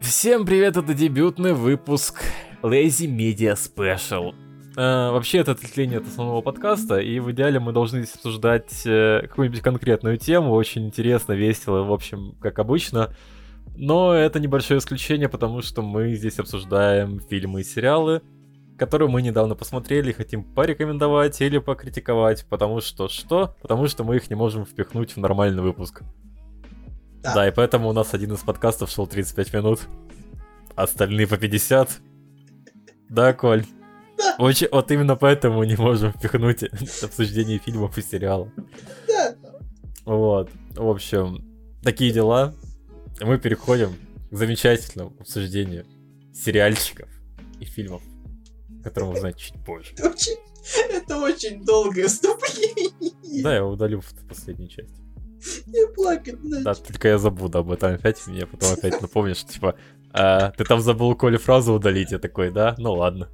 Всем привет, это дебютный выпуск Lazy Media Special. Э, вообще, это ответвление от основного подкаста, и в идеале мы должны здесь обсуждать э, какую-нибудь конкретную тему, очень интересно, весело, в общем, как обычно. Но это небольшое исключение, потому что мы здесь обсуждаем фильмы и сериалы, которые мы недавно посмотрели, хотим порекомендовать или покритиковать, потому что что? Потому что мы их не можем впихнуть в нормальный выпуск. Да. Да, и поэтому у нас один из подкастов шел 35 минут, остальные по 50. Да, Коль? Да. Очень, вот именно поэтому не можем впихнуть обсуждение фильмов и сериалов. Да. Вот. В общем, такие дела. Мы переходим к замечательному обсуждению сериальчиков и фильмов, которые узнаем чуть позже. Это очень, это очень долгое вступление. Да, я удалю в последнюю часть. Я плакать начал. Да, только я забуду об этом опять, мне потом опять напомнишь, типа, «А, ты там забыл Коле фразу удалить, я такой, да? Ну ладно.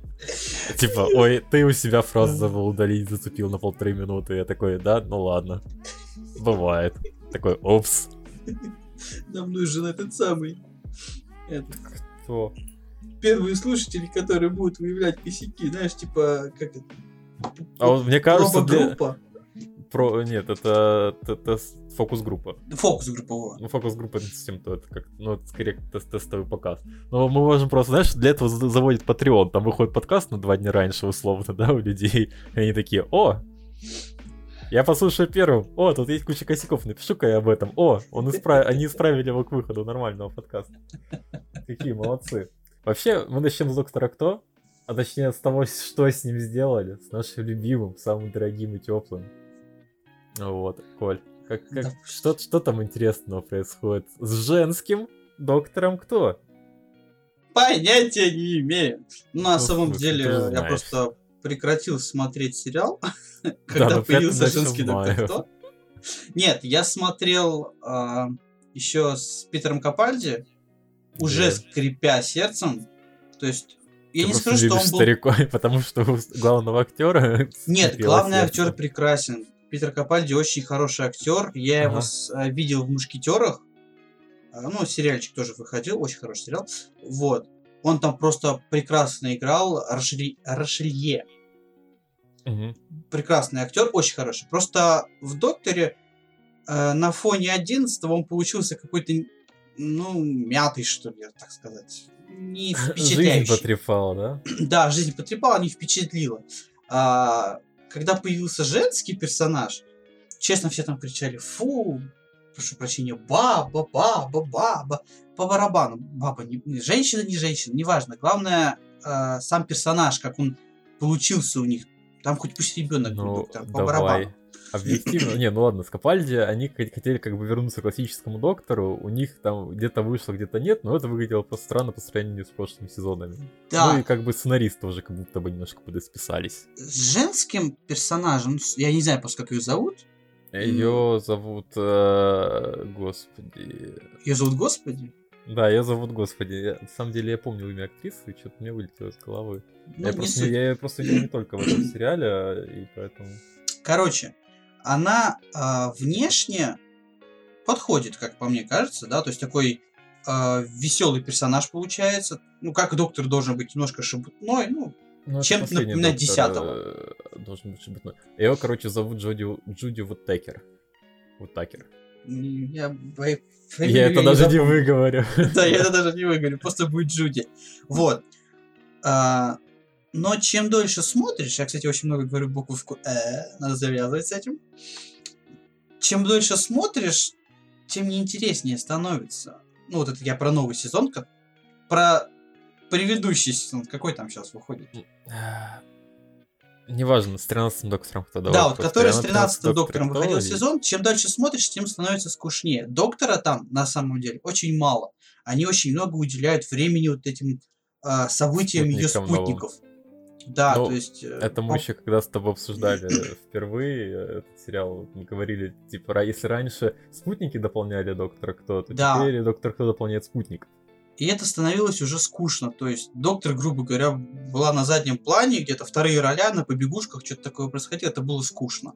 Типа, ой, ты у себя фразу забыл удалить, зацепил на полторы минуты, я такой, да? Ну ладно. Бывает. Такой, опс. Нам нужен этот самый этот, Кто? первые слушатели, которые будут выявлять косяки, знаешь, типа, как это? А вот мне кажется, для... Про... Нет, это, это, это с- фокус-группа. Фокус-группа, вот. Ну, фокус-группа это совсем то, это как, ну, это скорее тест- тестовый показ. Но мы можем просто, знаешь, для этого за- заводит Patreon, там выходит подкаст на два дня раньше, условно, да, у людей, и они такие, о, я послушаю первым, о, тут есть куча косяков, напишу-ка я об этом, о, он исправ... они исправили его к выходу нормального подкаста. Какие молодцы. Вообще, мы начнем с Доктора Кто, а точнее с того, что с ним сделали, с нашим любимым, самым дорогим и теплым. Вот, Коль, как, как, Да. что, что там интересного происходит с женским доктором кто? Понятия не имею. На Ну, самом деле, я знаешь. просто прекратил смотреть сериал, когда ну, появился женский доктор. Кто. Нет, я смотрел еще с Питером Капальди, уже Да. скрипя сердцем. То есть, я Ты не скажу, что он был... стариков, потому что у главного актера Нет, главный сердце. актер прекрасен. Питер Капальди очень хороший актер. Я его Ага. с- а, видел в Мушкетерах. А, Ну, сериальчик тоже выходил, очень хороший сериал. Вот. Он там просто прекрасно играл. Рашелье. Мгм. Прекрасный актер, очень хороший. Просто в Докторе э, на фоне 11 он получился какой-то, ну, мятый, что ли, так сказать. Не Жизнь впечатляющий. потрепала, да? Да, жизнь потрепала, не впечатлила. А, когда появился женский персонаж, честно, все там кричали «Фу!» Прошу прощения, баба, баба, баба, по барабану. Баба, не, не- женщина, не женщина, неважно. Главное, а, сам персонаж, как он получился у них. Там хоть пусть ребенок Ну, будет, там, по давай. барабану. Объективно, не, ну ладно, с Капальди, они хотели как бы вернуться к классическому доктору, у них там где-то вышло, где-то нет, но это выглядело просто странно по сравнению с прошлыми сезонами. Да, Ну и как бы сценаристы тоже как будто бы немножко подосписались. с женским персонажем, я не знаю просто, как ее зовут. Ее зовут, э, господи, Ее зовут Господи. да, ее зовут, господи, я- на самом деле я помнил имя актрисы, и что-то мне вылетело из головы. Ну, я, не просто, суть. я ее просто видел не только в этом сериале, а, и поэтому... Короче, она а, внешне подходит, как по мне кажется, да, то есть такой веселый персонаж получается. Ну, как доктор должен быть немножко шебутной, ну, Ну, Чем-то десятого. э, Должен быть шебутной. Ее, короче, зовут Джуди, Джуди Вудтекер. Вудтакер. м, я, Я фамилию это даже не запомнил. выговорю. Да, я это даже не выговорю, просто будет Джуди. Вот. А, но чем дольше смотришь, я, кстати, очень много говорю буковку «э», надо завязывать с этим. Чем дольше смотришь, тем неинтереснее становится. Ну, вот это я про новый сезон, ка- про предыдущий сезон, какой там сейчас выходит. Неважно, с 13 доктором кто да, вот который с на 13 13 доктором кто выходил сезон, чем дальше смотришь, тем становится скучнее. Доктора там, на самом деле, очень мало. Они очень много уделяют времени вот этим а, событиям ее Спутникам новым. Да, Ну, то есть... э, Это мы еще когда с тобой обсуждали впервые этот сериал, мы говорили, типа, если раньше спутники дополняли Доктора Кто, то Да. теперь Доктор Кто дополняет спутник. И это становилось уже скучно. То есть доктор, грубо говоря, была на заднем плане, где-то вторые роля, на побегушках, что-то такое происходило, это было скучно.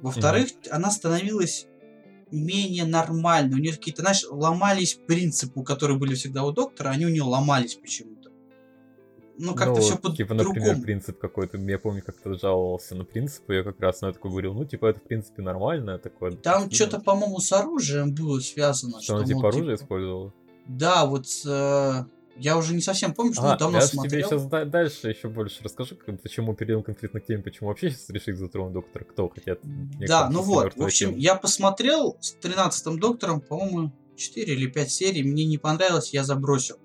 Во-вторых, она становилась менее нормальная. У нее какие-то, знаешь, ломались принципы, которые были всегда у доктора, они у нее ломались почему-то. Ну, как-то Ну, все по Типа, например, принцип какой-то. Я помню, как ты жаловался на принципы, я как раз на это такой говорил, ну, типа, это, в принципе, нормально, такое. Там ну, что-то, по-моему, с оружием было связано. Что она, мол, типа, оружие типа, использовала? Да, вот э, я уже не совсем помню, что А, давно я ж тебе смотрел. сейчас дальше еще больше расскажу, почему перейдем конкретно к теме, почему вообще сейчас решили затронуть доктора Кто, хотя Да, ну вот, в общем, тема. я посмотрел с 13-м доктором, по-моему, 4 или 5 серий, мне не понравилось, я забросил.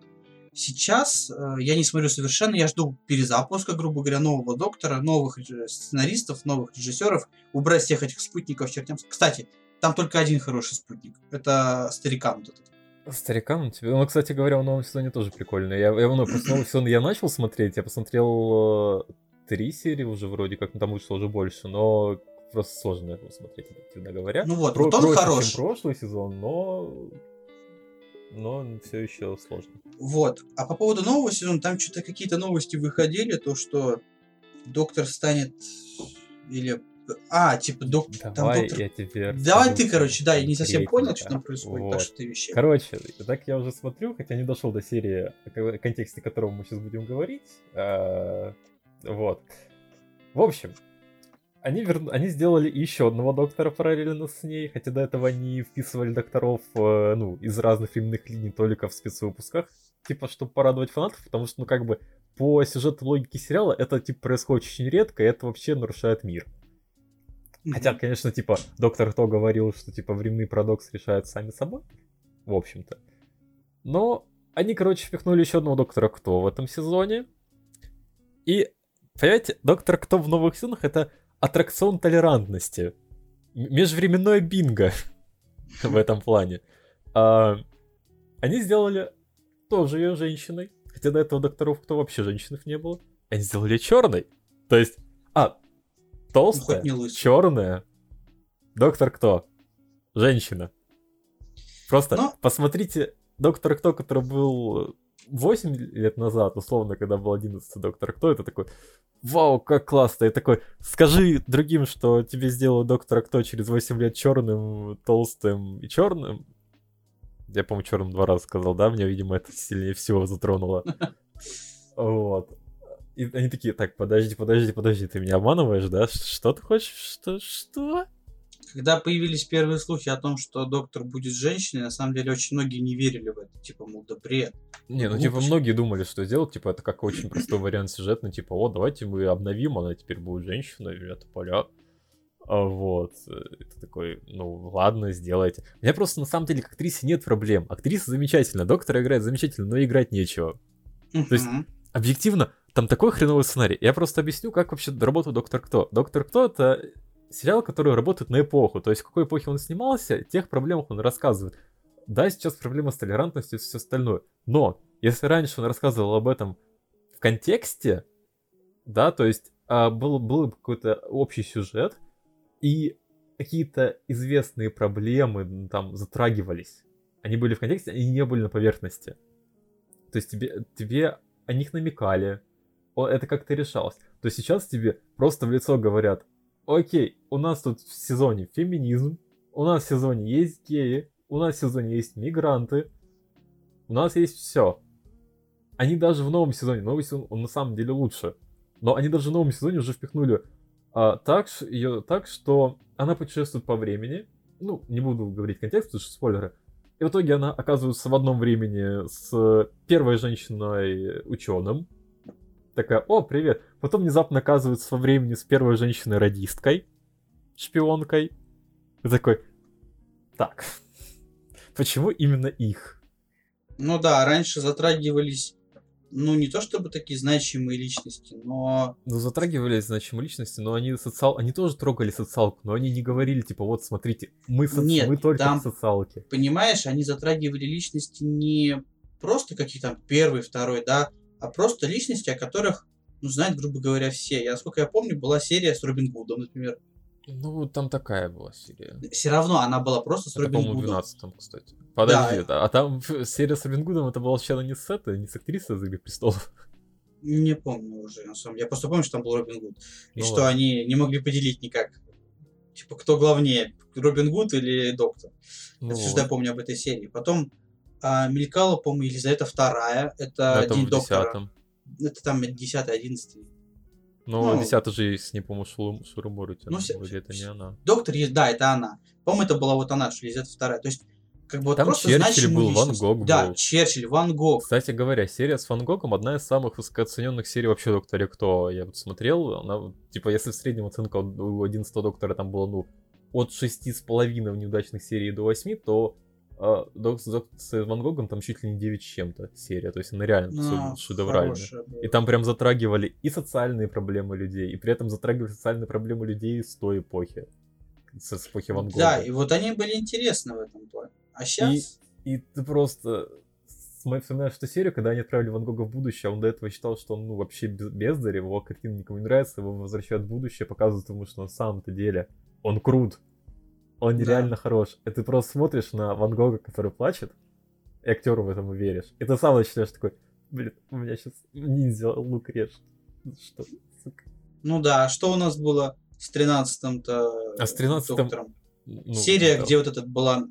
Сейчас э, я не смотрю совершенно, я жду перезапуска, грубо говоря, нового доктора, новых сценаристов, новых режиссеров, убрать всех этих спутников чертям. Кстати, там только один хороший спутник. Это старикан вот этот. Старикам тебе. Ну, кстати говоря, в новом сезоне тоже прикольно. Я, я ну, просто новый сезон я начал смотреть, я посмотрел э, три серии уже вроде как, ну, там вышло уже больше, но просто сложно его смотреть, объективно говоря. Ну вот, Про- вот он проще, хорош. чем прошлый сезон, но но все еще сложно. Вот. А по поводу нового сезона, там что-то какие-то новости выходили, то что доктор станет или а, типа док... там Давай доктор... я тебе Давай ты, короче, да, я не совсем понял, конкретненько. что там происходит, Вот. так что ты вещай. Короче, так я уже смотрю, хотя не дошел до серии, о ко- контексте которого мы сейчас будем говорить. А, Вот. В общем, они, вер- они сделали еще одного доктора параллельно с ней, хотя до этого они вписывали докторов э, ну, из разных временных линий только в спецвыпусках, типа, чтобы порадовать фанатов, потому что, ну, как бы, по сюжету логики сериала это, типа, происходит очень редко, и это вообще нарушает мир. Хотя, конечно, типа, доктор Кто говорил, что, типа, временные парадоксы решают сами собой, в общем-то. Но они, короче, впихнули еще одного доктора Кто в этом сезоне. И, понимаете, доктор Кто в новых сезонах это аттракцион толерантности. Межвременное бинго в этом плане. А, Они сделали тоже ее женщиной. Хотя до этого докторов Кто вообще женщин не было. Они сделали черной. То есть, а, Ну, толстая, лысый. черная. Доктор Кто? Женщина. Просто Ну- посмотрите Доктор Кто, который был 8 лет назад, условно, когда был 11 Доктор Кто, это такой, вау, как классно. И такой, скажи другим, что тебе сделают Доктора Кто через 8 лет черным, толстым и черным. Я, по-моему, черным два раза сказал, да? Мне, видимо, это сильнее всего затронуло. Вот. И они такие, так, подожди, подожди, подожди, ты меня обманываешь, да? Что ты хочешь? Что? Что? Когда появились первые слухи о том, что доктор будет женщиной, на самом деле очень многие не верили в это. Типа, мол, да бред. Не, ну типа многие думали, что сделать, типа это как очень простой вариант сюжетный, типа, о, давайте мы обновим, она теперь будет женщина, и это поля. А вот, э, это такой, ну ладно, сделайте. У меня просто на самом деле к актрисе нет проблем. Актриса замечательная, доктор играет замечательно, но играть нечего. есть Мгм. Объективно, там такой хреновый сценарий. Я просто объясню, как вообще работает Доктор Кто. Доктор Кто это сериал, который работает на эпоху. То есть, в какой эпохе он снимался, тех проблемах он рассказывает. Да, сейчас проблема с толерантностью и все остальное. Но, если раньше он рассказывал об этом в контексте, да, то есть а, был, был какой-то общий сюжет, и какие-то известные проблемы там затрагивались. Они были в контексте, они не были на поверхности. То есть тебе, тебе о них намекали, это как-то решалось. То сейчас тебе просто в лицо говорят, окей, у нас тут в сезоне феминизм, у нас в сезоне есть геи, у нас в сезоне есть мигранты, у нас есть все. Они даже в новом сезоне, новый сезон, он на самом деле лучше, но они даже в новом сезоне уже впихнули а, так, ее так, что она путешествует по времени, ну, не буду говорить контекст, потому что спойлеры, и в итоге она оказывается в одном времени с первой женщиной ученым. Такая, о, привет. Потом внезапно оказывается во времени с первой женщиной-радисткой, шпионкой. И такой, так, почему именно их? Ну да, раньше затрагивались, ну не то чтобы такие значимые личности, но Ну, затрагивались значимые личности, но они социал... Они тоже трогали социалку, но они не говорили, типа, вот, смотрите, мы, соци- Нет, мы только там- в социалке. понимаешь, они затрагивали личности не просто какие там первый, второй, да, а просто личности, о которых, ну, знают, грубо говоря, все. Я, насколько я помню, была серия с Робин Гудом, например. Ну, там такая была серия. Все равно она была просто с Это, Робин по-моему, в Гудом. 12 кстати. Подожди, Да. а там серия с Робин Гудом, это была вообще не с этой, не с актрисой из «Игры престолов. Не помню уже, на самом деле. Я просто помню, что там был Робин Гуд. И Ну что ладно. они не могли поделить никак Типа, кто главнее, Робин Гуд или Доктор? Ну, Это что я помню об этой серии. Потом а, мелькала, по-моему, Елизавета вторая. Это День Доктора. десятом. Это там 10-11. Ну, Ну, десятый же есть, не помню, Шуру- Шурумурути. Ну, вроде это не она. Доктор есть, да, это она. По-моему, это была вот она, что Елизавета вторая. То есть, как бы вот Там просто Черчилль был, Ван личность. Гог Да, был. Черчилль, Ван Гог. Кстати говоря, серия с Ван Гогом одна из самых высокооцененных серий вообще Докторе Кто. Я вот смотрел, она, типа, если в среднем оценка у- у 11 Доктора там была, ну, от 6,5 в неудачных серий до 8, то а, Док- с, Ван Гогом там чуть ли не 9 с чем-то серия. То есть она реально А, шедевральная. И там прям затрагивали и социальные проблемы людей, и при этом затрагивали социальные проблемы людей с той эпохи. С с эпохи Ван Гога. Да, и вот они были интересны в этом плане. А сейчас... И ты просто вспоминаешь эту серию, когда они отправили Ван Гога в будущее, а он до этого считал, что он ну, вообще без- бездарь, его картина никому не нравится, его возвращают в будущее, показывают ему, что на самом-то деле он крут, он Да. нереально хорош. И ты просто смотришь на Ван Гога, который плачет, и актеру в этом веришь. И ты сам начинаешь такой, блин, у меня сейчас ниндзя лук режет. Что, сука? Ну да, что у нас было с 13-м-то А с 13-м доктором? Ну, Серия, да. где вот этот была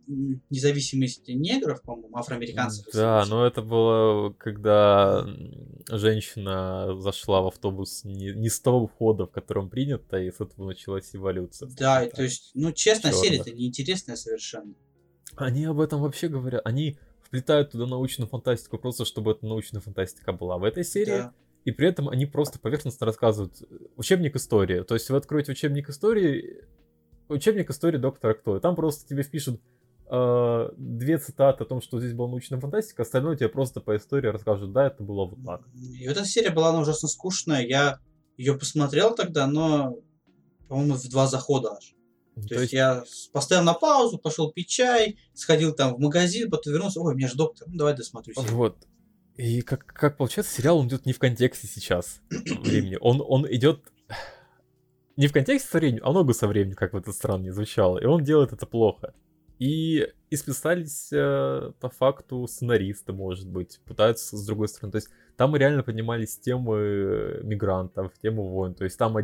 независимость негров, по-моему, афроамериканцев. Да, но это было, когда женщина зашла в автобус не, не с того входа, в котором принято, и с этого началась эволюция. Да, то есть, ну, честно, серия-то неинтересная совершенно. Они об этом вообще говорят. Они вплетают туда научную фантастику просто, чтобы эта научная фантастика была в этой серии. Да. И при этом они просто поверхностно рассказывают э, учебник истории. То есть вы откроете учебник истории, учебник истории доктора Кто, и там просто тебе впишут э, две цитаты о том, что здесь была научная фантастика, остальное тебе просто по истории расскажут, да, это было вот так. И вот эта серия была она ужасно скучная. Я ее посмотрел тогда, но, по-моему, в два захода аж. Ну, То, есть, я с- поставил на паузу, пошел пить чай, сходил там в магазин, потом вернулся. Ой, у меня же доктор, ну давай досмотрю. серию». Вот. И как, как получается, сериал он идет не в контексте сейчас времени. Он, он идет не в контексте со временем, а много со временем, как бы это странно не звучало. И он делает это плохо. И, и списались э, по факту сценаристы, может быть, пытаются с другой стороны. То есть там реально поднимались темы мигрантов, темы войн. То есть там,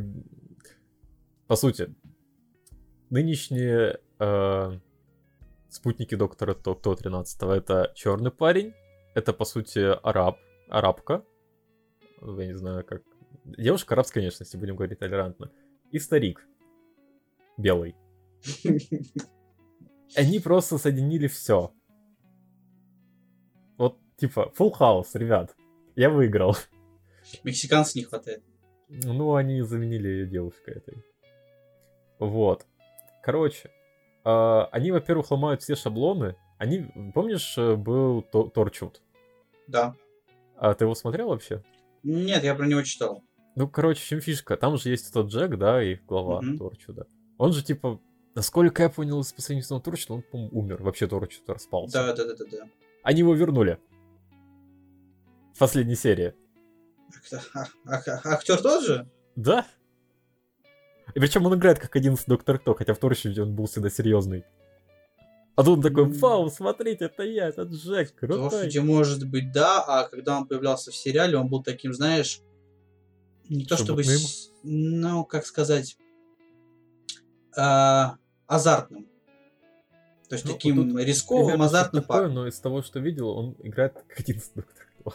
по сути, нынешние э, спутники доктора Кто, Кто 13 это черный парень, это, по сути, араб, арабка. Я не знаю, как... Девушка арабской внешности, будем говорить толерантно. И старик. Белый. Они просто соединили все. Вот, типа, full house, ребят. Я выиграл. Мексиканцев не хватает. Ну, они заменили ее девушкой этой. Вот. Короче, а, они, во-первых, ломают все шаблоны. Они, помнишь, э, был То- Торчвуд? Да. А ты его смотрел вообще? Нет, я про него читал. Ну, короче, в чем фишка? Там же есть этот Джек, да, и глава Мгм. Торчуда. Он же, типа, насколько я понял из последнего сезона Торчуда, он, по-моему, умер. Вообще Торчуд распался. Да, да, да, да, да. Они его вернули. В последней серии. А- а- а- актер тот же? Да? И причем он играет как 11 Доктор Кто, хотя в Торчуде он был всегда серьезный. А тут он такой, вау, смотрите, это я, это Джек, крутой. Торчуде, может быть, да, а когда он появлялся в сериале, он был таким, знаешь, не то чтобы, ну, как сказать, а, азартным. То есть Ну, таким вот тут рисковым, азартным такое, но из того, что видел, он играет как 11 Доктор Кто.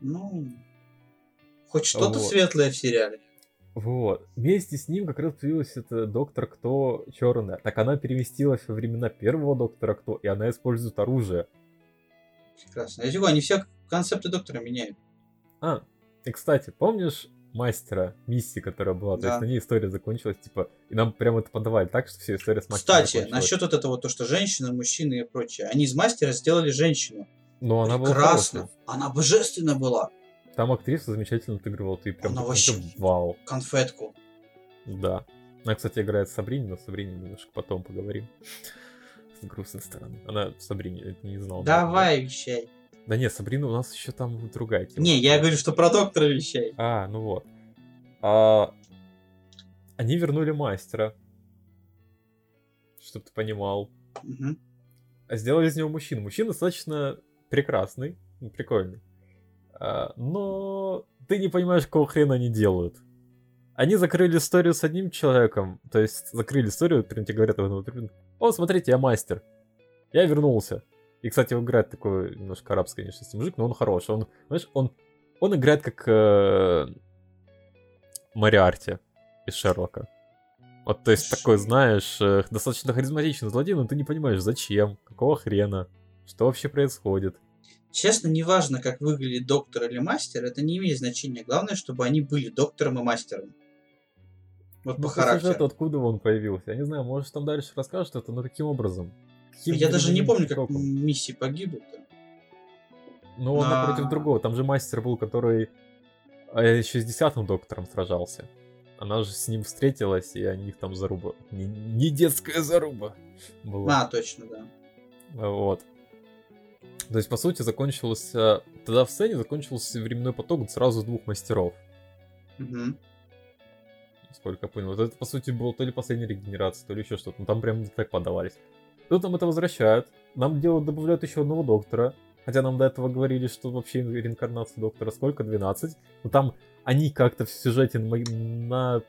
Ну, хоть что-то Вот. светлое в сериале. Вот. Вместе с ним как раз появилась эта Доктор Кто черная. Так она переместилась во времена первого Доктора Кто, и она использует оружие. Прекрасно. Я говорю, они все концепты доктора меняют. А, и кстати, помнишь мастера миссии, которая была? То Да. есть на ней история закончилась, типа, и нам прямо это подавали так, что вся история с мастером Кстати, насчет вот этого, то, что женщины, мужчины и прочее. Они из мастера сделали женщину. Но она была Прекрасно. Она божественна была. Там актриса замечательно отыгрывала, ты прям Она вообще- вау. Конфетку. Да. Она, кстати, играет Сабрини, но Сабрини немножко потом поговорим. С грустной стороны. Она Сабрини, это не знал. Давай, вещай. Да нет, Сабрина у нас еще там другая тема. Не, я говорю, что про доктора вещай. А, ну вот. А, они вернули мастера. Чтоб ты понимал. Мгм. А сделали из него мужчину. Мужчина достаточно прекрасный, ну, прикольный. А, но ты не понимаешь, какого хрена они делают. они закрыли историю с одним человеком, то есть закрыли историю, прям тебе говорят, о, смотрите, я мастер, я вернулся. И, кстати, он играет такой немножко арабский, конечно, мужик, но он хороший. Он, знаешь, он, он играет как э, Мариарти из Шерлока. Вот, то есть, такой, знаешь, э, достаточно харизматичный злодей, но ты не понимаешь, зачем, какого хрена, что вообще происходит. Честно, неважно, как выглядит доктор или мастер, это не имеет значения. Главное, чтобы они были доктором и мастером. Вот ну, по характеру. Сюжету, откуда он появился? Я не знаю, может там дальше расскажут это, но каким образом? Я даже не помню, как миссии погибли-то. Ну, он На... напротив другого. Там же мастер был, который а, еще с десятым доктором сражался. Она же с ним встретилась, и они них там заруба. Не, не детская заруба была. А, точно, да. Вот. То есть, по сути, закончился... Тогда в сцене закончился временной поток сразу двух мастеров. Угу. Сколько я понял. Вот это, по сути, было то ли последняя регенерация, то ли еще что-то. Ну, там прям так подавались. Тут нам это возвращают. Нам делают, добавляют еще одного доктора. Хотя нам до этого говорили, что вообще реинкарнация доктора сколько? 12. Но там они как-то в сюжете на, на...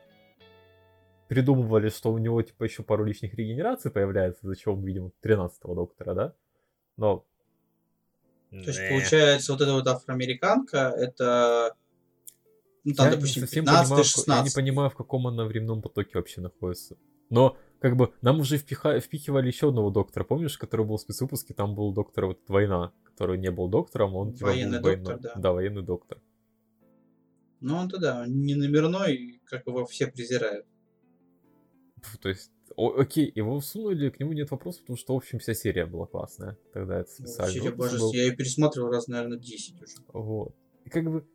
придумывали, что у него типа еще пару лишних регенераций появляется, за чего мы видим 13-го доктора, да? Но... То есть, получается, вот эта вот афроамериканка, это ну, там, я допустим, не 15 понимаю, 16. Я не понимаю, в каком она временном потоке вообще находится. Но, как бы, нам уже впиха... впихивали еще одного доктора, помнишь, который был в спецвыпуске, там был доктор вот война, который не был доктором, он типа, военный был доктор, да. Да, военный доктор. Ну, он тогда не номерной, как его все презирают. То есть, о, окей, его всунули, к нему нет вопросов, потому что, в общем, вся серия была классная. Тогда это специально. Серия божество, был... я ее пересматривал раз, наверное, 10 уже. Вот. И как бы,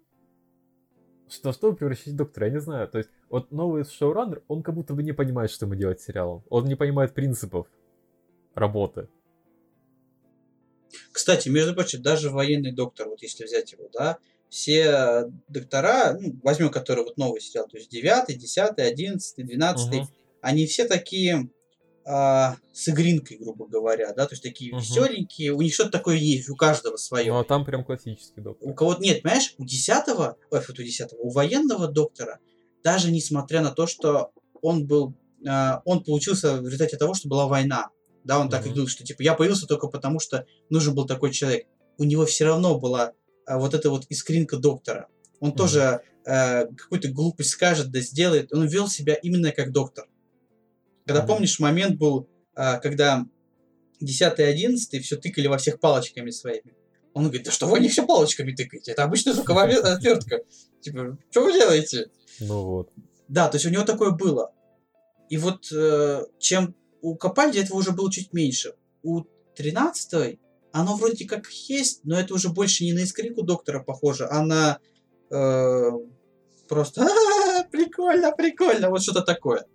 что, что превращать в доктора, я не знаю. То есть, вот новый шоураннер, он как будто бы не понимает, что ему делать с сериалом. Он не понимает принципов работы. Кстати, между прочим, даже военный доктор, вот если взять его, да, все доктора, ну, возьмем, который вот новый сериал, то есть 9, 10, 11, 12, угу. они все такие а, с игринкой, грубо говоря, да, то есть такие угу. веселенькие, у них что-то такое есть, у каждого свое. Ну, а там прям классический доктор. У кого-то нет, понимаешь, у десятого, ой, вот у десятого, у военного доктора, даже несмотря на то, что он был, а, он получился в результате того, что была война, да, он угу. так и говорил, что типа я появился только потому, что нужен был такой человек. У него все равно была а, вот эта вот искринка доктора. Он угу. тоже э, какую-то глупость скажет, да сделает. Он вел себя именно как доктор. Когда, помнишь, момент был, а, когда 10 и 11 все тыкали во всех палочками своими. Он говорит, да что вы не все палочками тыкаете? Это обычная звуковая отвертка. Типа, что вы делаете? Ну вот. Да, то есть у него такое было. И вот э, чем у Капальди этого уже было чуть меньше. У 13 оно вроде как есть, но это уже больше не на искрику доктора похоже, а на э, просто прикольно, прикольно, вот что-то такое.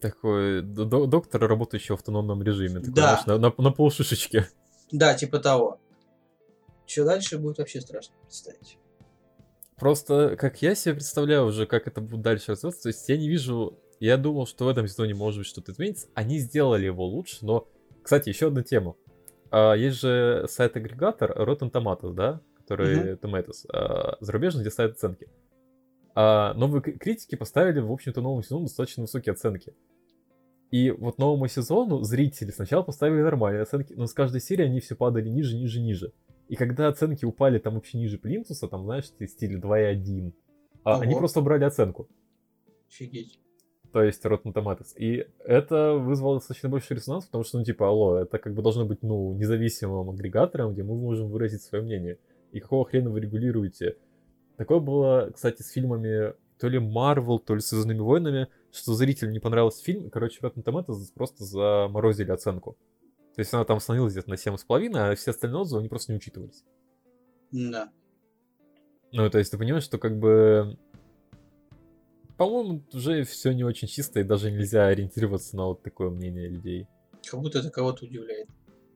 Такой доктор, работающий в автономном режиме. Такой, да. Знаешь, на, на, на полшишечки. Да, типа того. Что дальше будет вообще страшно представить. Просто, как я себе представляю уже, как это будет дальше развиваться, то есть я не вижу... Я думал, что в этом сезоне может быть что-то изменится. Они сделали его лучше, но... Кстати, еще одна тема. А, есть же сайт-агрегатор Rotten Tomatoes, да? Который mm-hmm. Tomatoes. А, зарубежный, где ставят оценки. А новые критики поставили, в общем-то, новому сезону достаточно высокие оценки. И вот новому сезону зрители сначала поставили нормальные оценки, но с каждой серии они все падали ниже, ниже, ниже. И когда оценки упали там вообще ниже плинтуса, там, знаешь, в стиле 2,1, а, они просто убрали оценку. Офигеть. То есть Rotten Tomatoes. И это вызвало достаточно больше резонанс, потому что, ну, типа, алло, это как бы должно быть, ну, независимым агрегатором, где мы можем выразить свое мнение. И какого хрена вы регулируете Такое было, кстати, с фильмами то ли Марвел, то ли с Звездными войнами, что зрителю не понравился фильм, и, короче, Rotten Tomatoes просто заморозили оценку. То есть она там становилась где-то на 7,5, а все остальные отзывы, они просто не учитывались. Да. Ну, то есть ты понимаешь, что как бы... По-моему, уже все не очень чисто, и даже нельзя ориентироваться на вот такое мнение людей. Как будто это кого-то удивляет.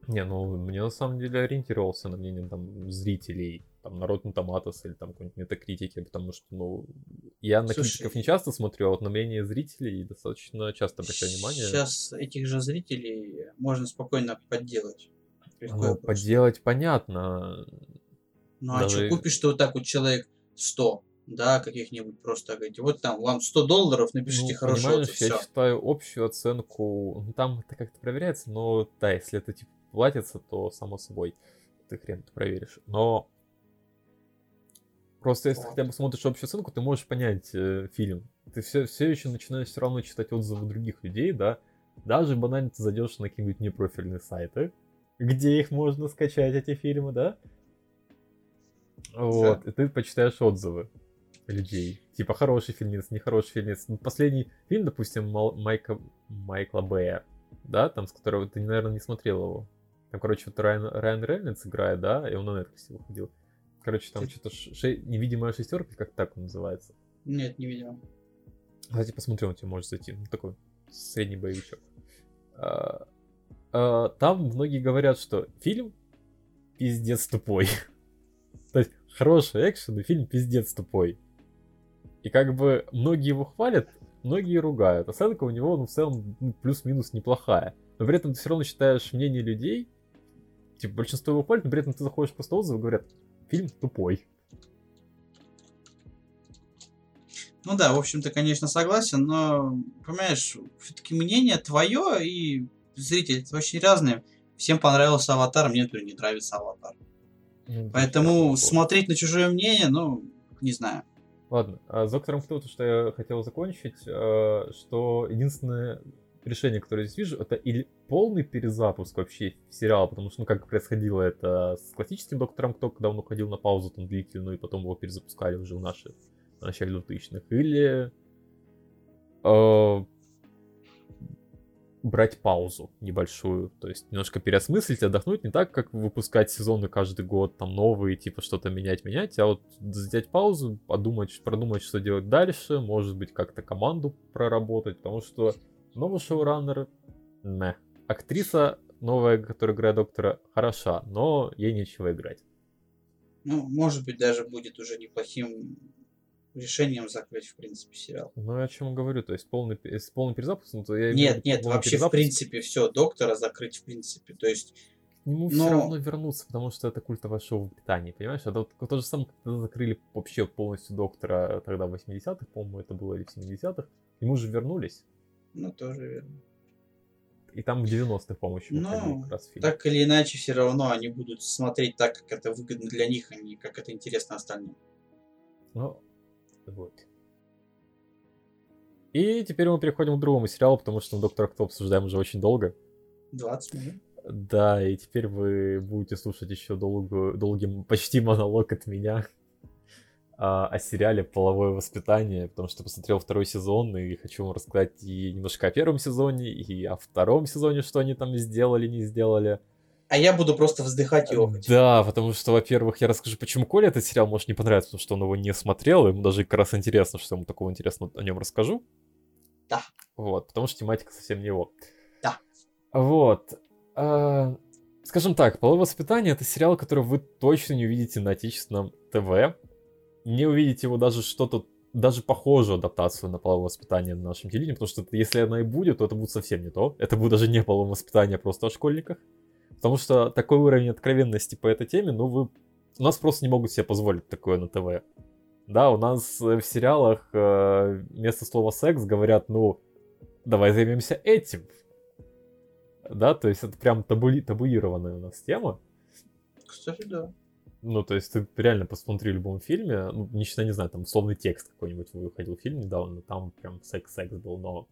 Не, ну, мне на самом деле ориентировался на мнение там зрителей там, народ на Tomatoes или там какой-нибудь метакритики, потому что, ну, я на Слушай, критиков не часто смотрю, а вот на мнение зрителей достаточно часто обращаю внимание. Сейчас этих же зрителей можно спокойно подделать. Ну, подделать понятно. Ну, а Даже... а что купишь, что вот так вот человек 100 Да, каких-нибудь просто, говорите, вот там, вам 100 долларов, напишите Ну, хорошо, понимаешь, это я все. считаю общую оценку, ну, там это как-то проверяется, но да, если это типа платится, то само собой ты хрен это проверишь. Но просто если хотя бы смотришь общую оценку, ты можешь понять э, фильм. Ты все, все еще начинаешь все равно читать отзывы других людей, да. Даже банально ты зайдешь на какие-нибудь непрофильные сайты, где их можно скачать, эти фильмы, да. Вот, и ты почитаешь отзывы людей. Типа хороший фильмец, нехороший фильмец. Ну, последний фильм, допустим, Майка, Майкла Бэя, да, там, с которого ты, наверное, не смотрел его. Там, короче, вот Райан, Райан Рейнольдс играет, да, и он на Netflix выходил. Короче, там что-то ше- невидимая шестерка, как так он называется. Нет, не видел. Кстати, посмотри, он тебе может зайти. Ну, такой средний боевичок. А, а, там многие говорят, что фильм пиздец тупой. То есть хороший экшен, и фильм пиздец тупой. И как бы многие его хвалят, многие ругают. Оценка у него, ну, в целом, ну, плюс-минус неплохая. Но при этом ты все равно считаешь мнение людей, типа, большинство его хвалит, но при этом ты заходишь просто отзывы и говорят, фильм тупой. Ну да, в общем-то, конечно, согласен, но, понимаешь, все-таки мнение твое и зритель это очень разные. Всем понравился аватар, мне тоже не нравится аватар. Ну, Поэтому смотреть на чужое мнение, ну, не знаю. Ладно, а с доктором Кто, то, что я хотел закончить, э, что единственное решение, которое здесь вижу, это или полный перезапуск вообще сериала, потому что, ну, как происходило это с классическим доктором Кто, когда он уходил на паузу там длительную, и потом его перезапускали уже в наши в начале 2000-х, или э, брать паузу небольшую, то есть немножко переосмыслить, отдохнуть, не так, как выпускать сезоны каждый год, там новые, типа что-то менять, менять, а вот взять паузу, подумать, продумать, что делать дальше, может быть, как-то команду проработать, потому что новый шоураннер, не. Актриса новая, которая играет доктора, хороша, но ей нечего играть. Ну, может быть, даже будет уже неплохим решением закрыть, в принципе, сериал. Ну, я о чем говорю, то есть полный, полный перезапуск, ну, то я в Нет, нет, полный вообще, в перезапуск, принципе, все, доктора закрыть, в принципе. То есть, к нему но- все равно вернуться, потому что это культовое шоу в Британии, понимаешь? Это вот то же самое, когда закрыли вообще полностью доктора тогда в 80-х, по-моему, это было или в 70-х. К нему же вернулись. Ну, тоже верно. И там в 90-х, по-моему, Ну, как раз фильм. Так или иначе, все равно они будут смотреть так, как это выгодно для них, а не как это интересно остальным. Ну, вот. И теперь мы переходим к другому сериалу, потому что мы Доктора Кто обсуждаем уже очень долго. 20 минут. Да, и теперь вы будете слушать еще долгую, долгий м- почти монолог от меня а, о сериале «Половое воспитание», потому что посмотрел второй сезон, и хочу вам рассказать и немножко о первом сезоне, и о втором сезоне, что они там сделали, не сделали. А я буду просто вздыхать и охать. Да, потому что, во-первых, я расскажу, почему Коле этот сериал может не понравиться, потому что он его не смотрел, ему даже как раз интересно, что ему такого интересного о нем расскажу. Да. Вот, потому что тематика совсем не его. Да. Вот. А, скажем так, «Половое воспитание» — это сериал, который вы точно не увидите на отечественном ТВ. Не увидите его даже что-то, даже похожую адаптацию на половое воспитание на нашем телевидении, потому что если она и будет, то это будет совсем не то. Это будет даже не половое воспитание, а просто о школьниках. Потому что такой уровень откровенности по этой теме, ну, вы... У нас просто не могут себе позволить такое на ТВ. Да, у нас э, в сериалах э, вместо слова секс говорят, ну, давай займемся этим. Да, то есть это прям табуи- табуированная у нас тема. Кстати, да. Ну, то есть ты реально посмотри в любом фильме, ну, не не знаю, там условный текст какой-нибудь выходил фильм недавно, там прям секс-секс был, но...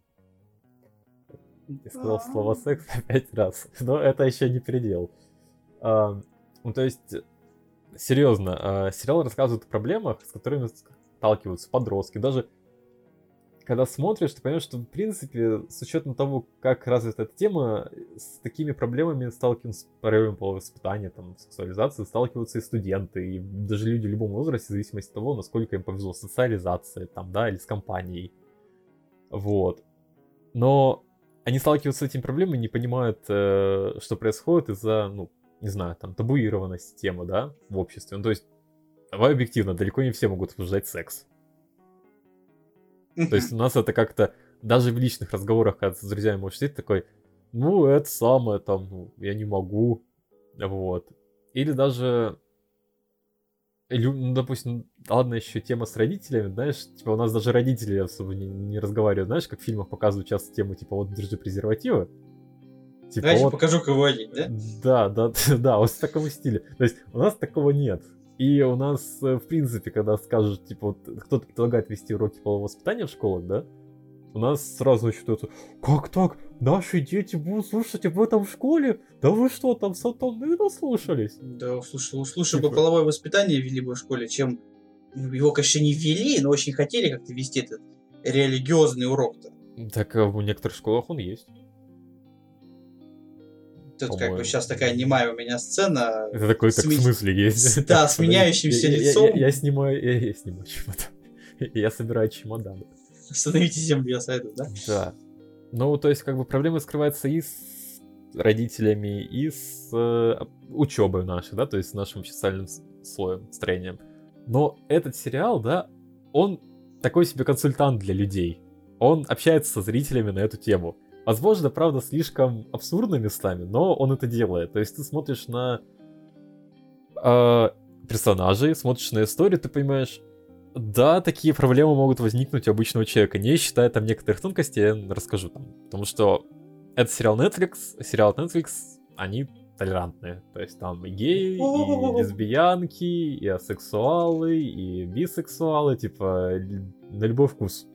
Я сказал слово секс пять раз, но это еще не предел. А, ну, то есть, серьезно, а, сериал рассказывает о проблемах, с которыми сталкиваются подростки. Даже когда смотришь, ты понимаешь, что, в принципе, с учетом того, как развита эта тема, с такими проблемами сталкиваются, проблемами полового воспитания, там, сексуализации, сталкиваются и студенты, и даже люди в любом возрасте, в зависимости от того, насколько им повезло с социализацией, там, да, или с компанией. Вот. Но они сталкиваются с этими проблемами, не понимают, э, что происходит из-за, ну, не знаю, там, табуированности темы, да, в обществе. Ну, то есть, давай объективно, далеко не все могут обсуждать секс. То есть у нас это как-то, даже в личных разговорах, когда с друзьями можешь сидеть такой, ну, это самое, там, ну, я не могу, вот. Или даже, ну, допустим, ладно, еще тема с родителями, знаешь, типа у нас даже родители особо не, не разговаривают, знаешь, как в фильмах показывают часто тему, типа, вот, держи презервативы. Типа, Давайте вот, покажу, кого водить, да? да, да, да, вот в таком стиле. То есть у нас такого нет. И у нас, э, в принципе, когда скажут, типа, вот кто-то предлагает вести уроки полового воспитания в школах, да, у нас сразу считается, как так, наши дети будут слушать об этом в школе? Да вы что, там сатаны наслушались? Да, слушай, лучше бы Типа- половое воспитание вели бы в школе, чем ну, его, конечно, не ввели, но очень хотели как-то вести этот религиозный урок-то. Так э, в некоторых школах он есть. Тут как бы сейчас такая немая у меня сцена. Это такой, так в Сме- смысле есть. Да, с меняющимся Я- я- я- лицом. Я снимаю, я я снимаю чемодан. Я собираю чемоданы. Остановите землю, я советую, да? Да. Ну, то есть, как бы проблема скрывается и с родителями, и с э, учебой нашей, да, то есть с нашим социальным с- слоем, строением. Но этот сериал, да, он такой себе консультант для людей. Он общается со зрителями на эту тему. Возможно, правда, слишком абсурдно местами, но он это делает. То есть ты смотришь на э, персонажей, смотришь на историю, ты понимаешь, да, такие проблемы могут возникнуть у обычного человека, не считая там некоторых тонкостей, я расскажу там. Потому что это сериал Netflix, сериал Netflix, они толерантные. То есть там и геи, и лесбиянки, и асексуалы, и бисексуалы, типа на любой вкус.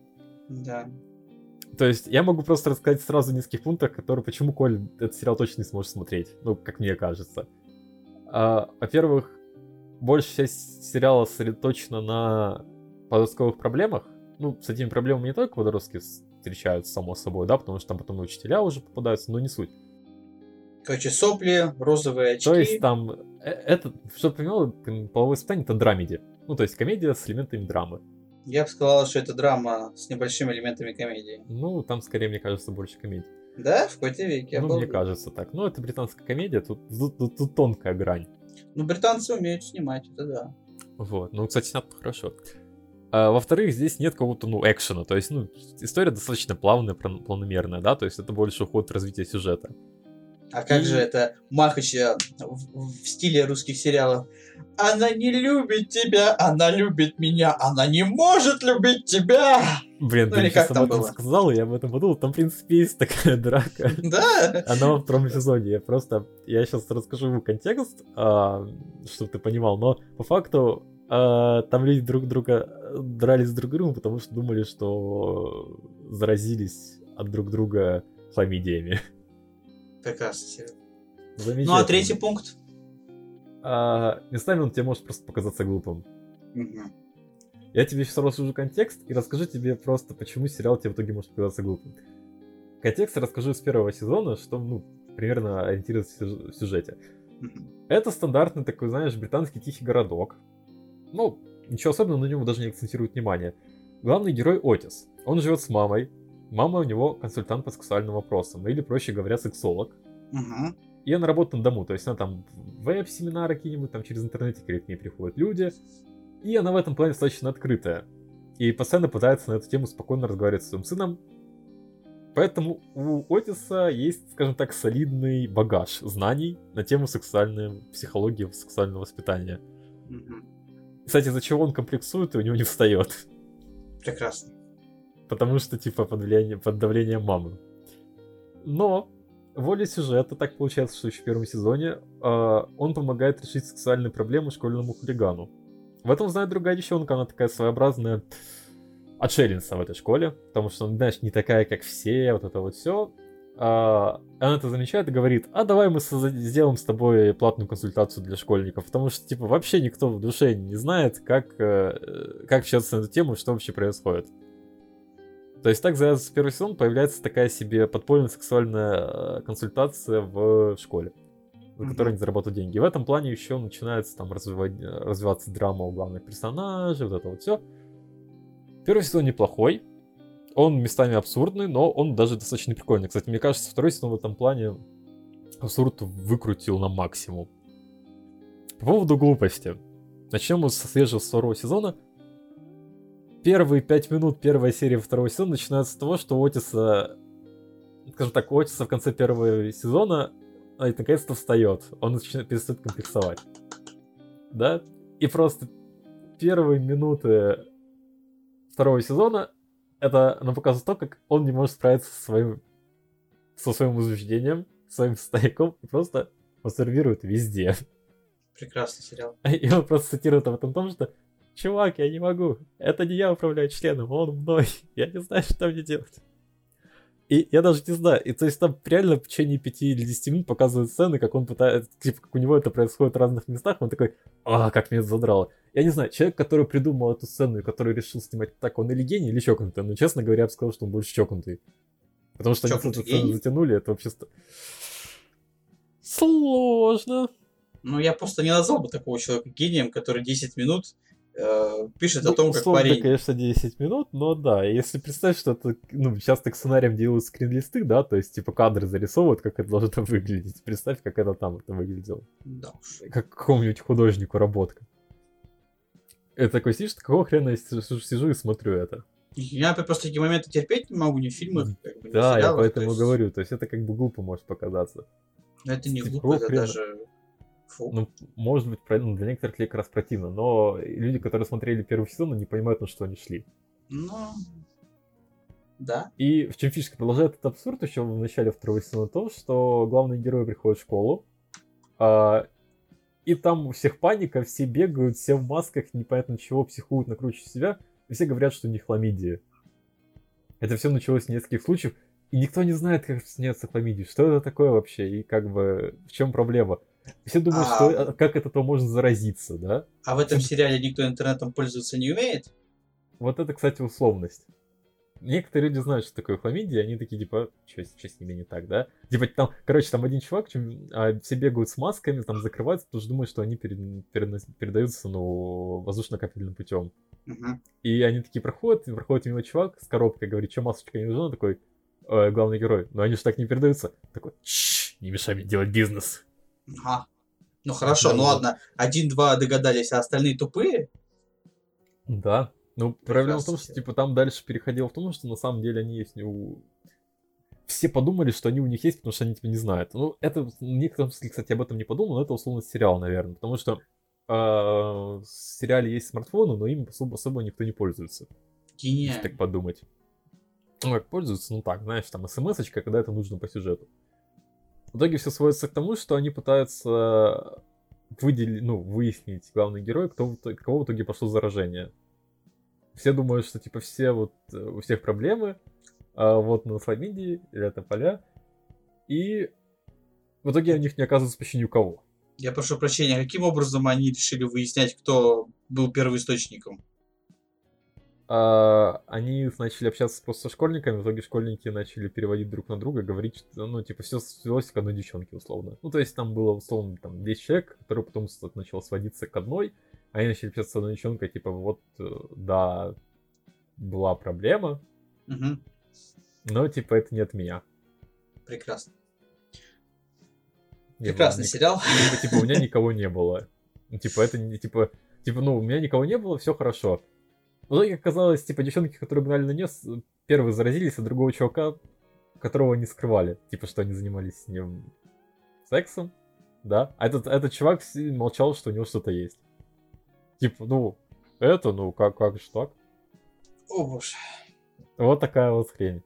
Да. То есть я могу просто рассказать сразу в нескольких пунктах, которые, почему Коль этот сериал точно не сможет смотреть. Ну, как мне кажется. А, во-первых, большая часть сериала сосредоточена на подростковых проблемах. Ну, с этими проблемами не только подростки встречаются, само собой, да, потому что там потом и учителя уже попадаются, но не суть. Короче, сопли, розовые очки. То есть там, э, это, чтобы понимал, половое воспитание это драмеди. Ну, то есть комедия с элементами драмы. Я бы сказал, что это драма с небольшими элементами комедии. Ну, там скорее, мне кажется, больше комедия. Да, в какой-то веке. ну, мне обалдеть. кажется так. Ну, это британская комедия, тут, тут, тут- тут тонкая грань. Ну, британцы умеют снимать, это да. Вот, ну, кстати, снято хорошо. А, во-вторых, здесь нет какого-то, ну, экшена, то есть, ну, история достаточно плавная, план- планомерная, да, то есть это больше уход в развитие сюжета. А как И- же это Махач э, в, в стиле русских сериалов? Она не любит тебя, она любит меня, она не может любить тебя. Блин, Ну, ты сейчас об этом было? сказал, и я об этом подумал, там, в принципе, есть такая драка. Да? Она во втором эпизоде. Я просто, я сейчас расскажу контекст, чтобы ты понимал, но по факту а, там люди друг друга дрались друг другом, потому что думали, что заразились от друг друга хламидиями. Прекрасно. сериал. Ну, а третий пункт? А, местами он тебе может просто показаться глупым. Мгм. Я тебе сейчас расскажу контекст и расскажу тебе просто, почему сериал тебе в итоге может показаться глупым. Контекст расскажу с первого сезона, что, ну, примерно ориентируется в сюж- в сюжете. Это стандартный такой, знаешь, британский тихий городок. Ну, ничего особенного, на него даже не акцентируют внимание. Главный герой Отис. Он живет с мамой. Мама у него консультант по сексуальным вопросам, или, проще говоря, сексолог. Мгм. И она работает на дому, то есть она там веб-семинары какие-нибудь, там через интернет к ней приходят люди. И она в этом плане достаточно открытая. И постоянно пытается на эту тему спокойно разговаривать с своим сыном. Поэтому у Отиса есть, скажем так, солидный багаж знаний на тему сексуальной психологии, сексуального воспитания. Мгм. Кстати, из-за чего он комплексует и у него не встает. Прекрасно. Потому что, типа, под, влиянием, под давлением мамы. Но волей сюжета так получается, что еще в первом сезоне э, он помогает решить сексуальные проблемы школьному хулигану. В этом знает другая девчонка, она такая своеобразная отшельница в этой школе, потому что, знаешь, не такая, как все, вот это вот все. она это замечает и говорит, а давай мы сделаем с тобой платную консультацию для школьников, потому что, типа, вообще никто в душе не знает, как, э, как общаться на эту тему, что вообще происходит. То есть так за первый сезон появляется такая себе подпольная сексуальная э, консультация в школе, за Мгм. которой они заработают деньги. И в этом плане еще начинается там развивать- развиваться драма у главных персонажей, вот это вот все. Первый сезон неплохой, он местами абсурдный, но он даже достаточно прикольный. Кстати, мне кажется, второй сезон в этом плане абсурд выкрутил на максимум. По поводу глупости. Начнем мы со свежего второго сезона. Первые пять минут первой серии второго сезона начинаются с того, что Отиса, скажем так, Отиса в конце первого сезона а, наконец-то встает. Он начинает перестает комплексовать. Да? И просто первые минуты второго сезона это нам показывает то, как он не может справиться со своим, со своим возбуждением, своим стояком и просто консервирует везде. Прекрасный сериал. И он просто цитирует об этом том, что «Чувак, я не могу. Это не я управляю членом, он мной. Я не знаю, что мне делать». И я даже не знаю. И то есть там реально в течение 5 или 10 минут показывают сцены, как он пытается, типа, как у него это происходит в разных местах, он такой, а, как меня это задрало. Я не знаю, человек, который придумал эту сцену и который решил снимать так, он или гений, или чокнутый. Но, честно говоря, я бы сказал, что он больше чокнутый. Потому что они Чокнутый эту сцену затянули, это вообще... Сложно. Ну, я просто не назвал бы такого человека гением, который 10 минут э, пишет о Ну, том, как парень... конечно, 10 минут, но да, если представить, что это, ну, часто к сценариям делают скрин-листы, да, то есть, типа, кадры зарисовывают, как это должно выглядеть. Представь, как это там это выглядело. Да уж. Как какому-нибудь художнику работка. Это такой сидишь, какого хрена я сижу, сижу и смотрю это. Я просто такие моменты терпеть не могу ни в фильмах, как бы, Да, я сериалах, поэтому то есть говорю, то есть это как бы глупо может показаться. Это не глупо, это хрена? даже... Фу. Ну, может быть, ну, для некоторых людей как раз противно, но люди, которые смотрели первый сезон, они понимают, на что они шли. Ну... Да. И в чем фишка? Продолжает этот абсурд еще в начале второго сезона то, что главные герои приходят в школу, а, и там у всех паника, все бегают, все в масках, непонятно чего, психуют, накручивают себя, и все говорят, что у них хламидия. Это все началось с нескольких случаев, и никто не знает, как сняться хламидию, что это такое вообще, и как бы в чем проблема. Все думают, А. что э, как от этого можно заразиться, да? А в этом сериале никто интернетом пользоваться не умеет? Вот это, кстати, условность. Некоторые люди знают, что такое хламидия, они такие, типа, что, с ними не так, да? Типа, там, короче, там один чувак, чем, а, все бегают с масками, там закрываются, потому что думают, что они перед- перенос- передаются, ну, воздушно-капельным путем. Мгм. И они такие проходят, проходит мимо чувак с коробкой, говорит, что масочка не нужна, такой, «Э, главный герой, но они же так не передаются. Такой, «Чш, не мешай мне делать бизнес. Ага. Ну хорошо, Да, ну ладно. Один-два догадались, а остальные тупые? Да. Ну, проблема в том, что, типа, там дальше переходило в том, что на самом деле они есть у... Все подумали, что они у них есть, потому что они тебя не знают. Ну, это в некотором смысле, кстати, об этом не подумал, но это условно сериал, наверное. Потому что э, в сериале есть смартфоны, но им особо, особо никто не пользуется. Если так подумать. Ну, как пользуются, ну так, знаешь, там смс-очка, когда это нужно по сюжету. В итоге все сводится к тому, что они пытаются выделить, ну, выяснить главный герой, кто, кого в итоге пошло заражение. Все думают, что типа все вот э, у всех проблемы, а вот на хламидии или это поля. И в итоге у них не оказывается почти ни у кого. Я прошу прощения, каким образом они решили выяснять, кто был первоисточником? А, они начали общаться просто со школьниками, в итоге школьники начали переводить друг на друга, говорить, что, ну, типа, все свелось к одной девчонке, условно. Ну, то есть там было, условно, там 10 человек, которые потом начало сводиться к одной, они начали общаться с одной девчонкой, типа, вот, э, да, была проблема, Мгм. но, типа, это не от меня. Прекрасно. Не было Прекрасный ник- сериал. Типа, типа, у меня никого не было. Ну, Типа, это не, типа, типа, ну, у меня никого не было, все хорошо. В итоге оказалось, типа, девчонки, которые гнали на нес, первые заразились от другого чувака, которого не скрывали. Типа, что они занимались с ним сексом, да? А этот, этот чувак молчал, что у него что-то есть. Типа, ну, это, ну, как, как же так? О боже. Вот такая вот хрень.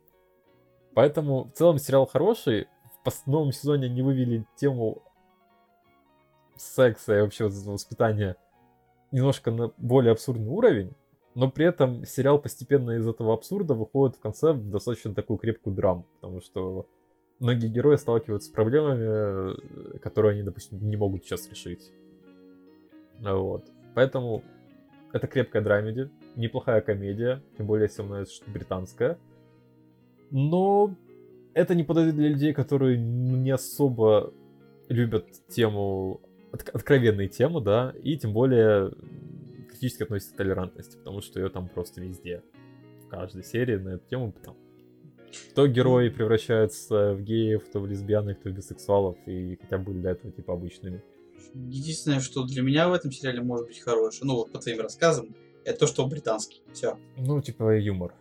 Поэтому в целом сериал хороший. В новом сезоне они вывели тему секса и вообще воспитания немножко на более абсурдный уровень, но при этом сериал постепенно из этого абсурда выходит в конце в достаточно такую крепкую драму, потому что многие герои сталкиваются с проблемами, э, которые они, допустим, не могут сейчас решить. Вот. Поэтому это крепкая драмеди, неплохая комедия, тем более, если она британская. Но это не подойдет для людей, которые не особо любят тему, отк- откровенные темы, да, и тем более м, критически относятся к толерантности, потому что ее там просто везде. В каждой серии на эту тему там то герои превращаются в геев, то в лесбиянок, то в бисексуалов, и хотя бы были до этого типа обычными. Единственное, что для меня в этом сериале может быть хорошее, ну вот по твоим рассказам, это то, что он британский. Все. Ну, типа юмор.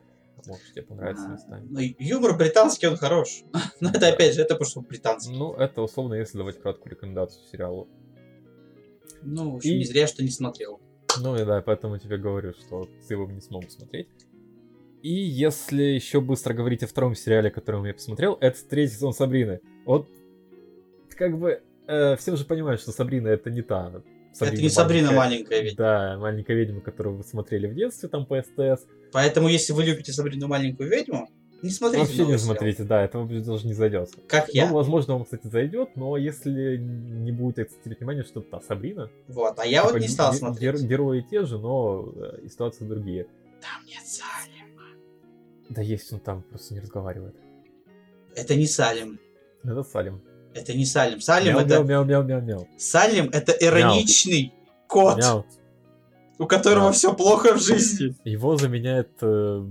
Может, тебе понравится местами. юмор британский, он хорош. Но это опять же, это потому что он британский. Ну, это условно, если давать краткую рекомендацию сериалу. Ну, в общем, И- не зря, что не смотрел. Ну и да, поэтому тебе говорю, что ты его не смог смотреть. И если еще быстро говорить о втором сериале, который я посмотрел, это третий сезон Сабрины. Вот как бы э, все уже понимают, что Сабрина это не та. Сабрина это не Сабрина маленькая ведьма. Да, маленькая ведьма, которую вы смотрели в детстве там по СТС. Поэтому если вы любите Сабрину маленькую ведьму, не смотрите. Вообще не смотрите, сериал. да, это вам даже не зайдет. Как я. Ну, возможно, вам, кстати, зайдет, но если не будете акцентировать внимание, что это Сабрина. Вот, а я типа, вот не стал смотреть. Гер- герои те же, но э, ситуации другие. Там нет Салима. Да есть он там, просто не разговаривает. Это не Салим. Это Салим. Это не Салим. Салим мяу, это... Мяу, мяу, мяу, мяу, Салим это ироничный мяу. кот, мяу. у которого мяу. все плохо в жизни. Его заменяет э,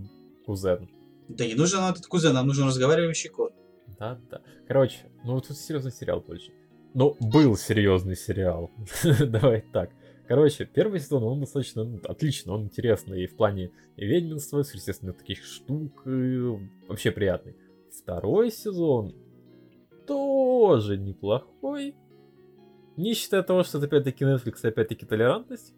кузен. Да не нужен этот кузен, нам нужен разговаривающий кот. Да, да. Короче, ну тут серьезный сериал больше. Ну, был серьезный сериал. Давай так. Короче, первый сезон, он достаточно ну, отлично, он интересный и в плане ведьминства, естественно, таких штук, и вообще приятный. Второй сезон тоже неплохой. Не считая того, что это опять-таки Netflix опять-таки толерантность.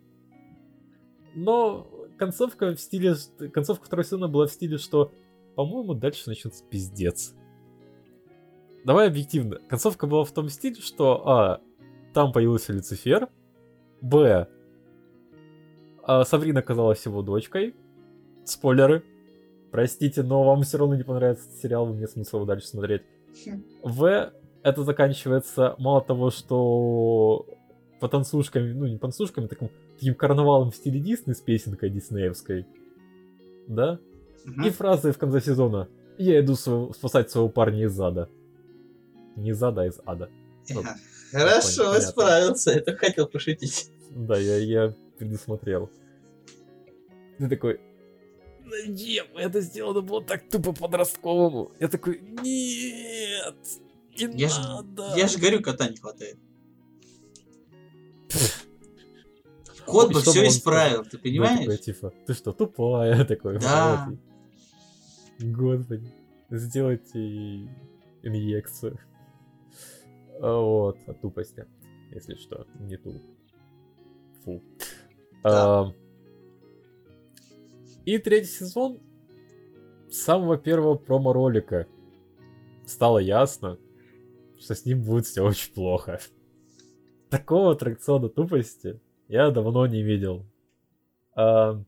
Но концовка в стиле... Концовка второго сезона была в стиле, что по-моему, дальше начнется пиздец. Давай объективно. Концовка была в том стиле, что А. Там появился Люцифер. Б. А Сабрина оказалась его дочкой. Спойлеры. Простите, но вам все равно не понравится этот сериал, мне смысла его дальше смотреть. В. Это заканчивается мало того, что по танцушкам, ну не по танцушкам, таким, таким карнавалом в стиле Дисней с песенкой диснеевской. Да? Угу. И фразы в конце сезона. Я иду спасать своего парня из ада. Не из ада, а из ада. Ну, Хорошо, понятно. справился. Это хотел пошутить. Да, я, я предусмотрел. Ты такой, зачем? Это сделано было так тупо подростковому. Я такой, нет, не я надо. Ж, я же говорю, кота не хватает. Кот бы все исправил, ты понимаешь? Такой, типа, ты что, тупая? Такой, да. Господи. Сделайте инъекцию. А, вот, от тупости. Если что, не ту. Фу. Да. А, и третий сезон с самого первого промо-ролика стало ясно, что с ним будет все очень плохо. Такого аттракциона тупости я давно не видел. А,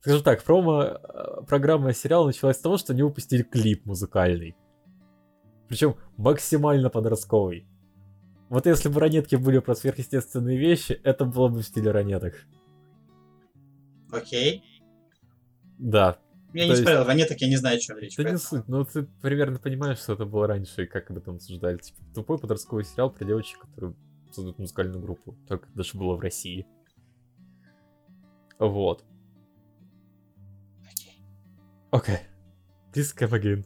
Скажу так, промо э, программа сериала началась с того, что они выпустили клип музыкальный. Причем максимально подростковый. Вот если бы ранетки были про сверхъестественные вещи, это было бы в стиле ранеток. Окей. Да. Я То не смотрел ранеток, я не знаю, о чем речь. Да не суть, но ты примерно понимаешь, что это было раньше и как об этом обсуждали. Типа, тупой подростковый сериал про девочек, которые создают музыкальную группу. Только даже было в России. Вот. Окей. Okay. Please come again.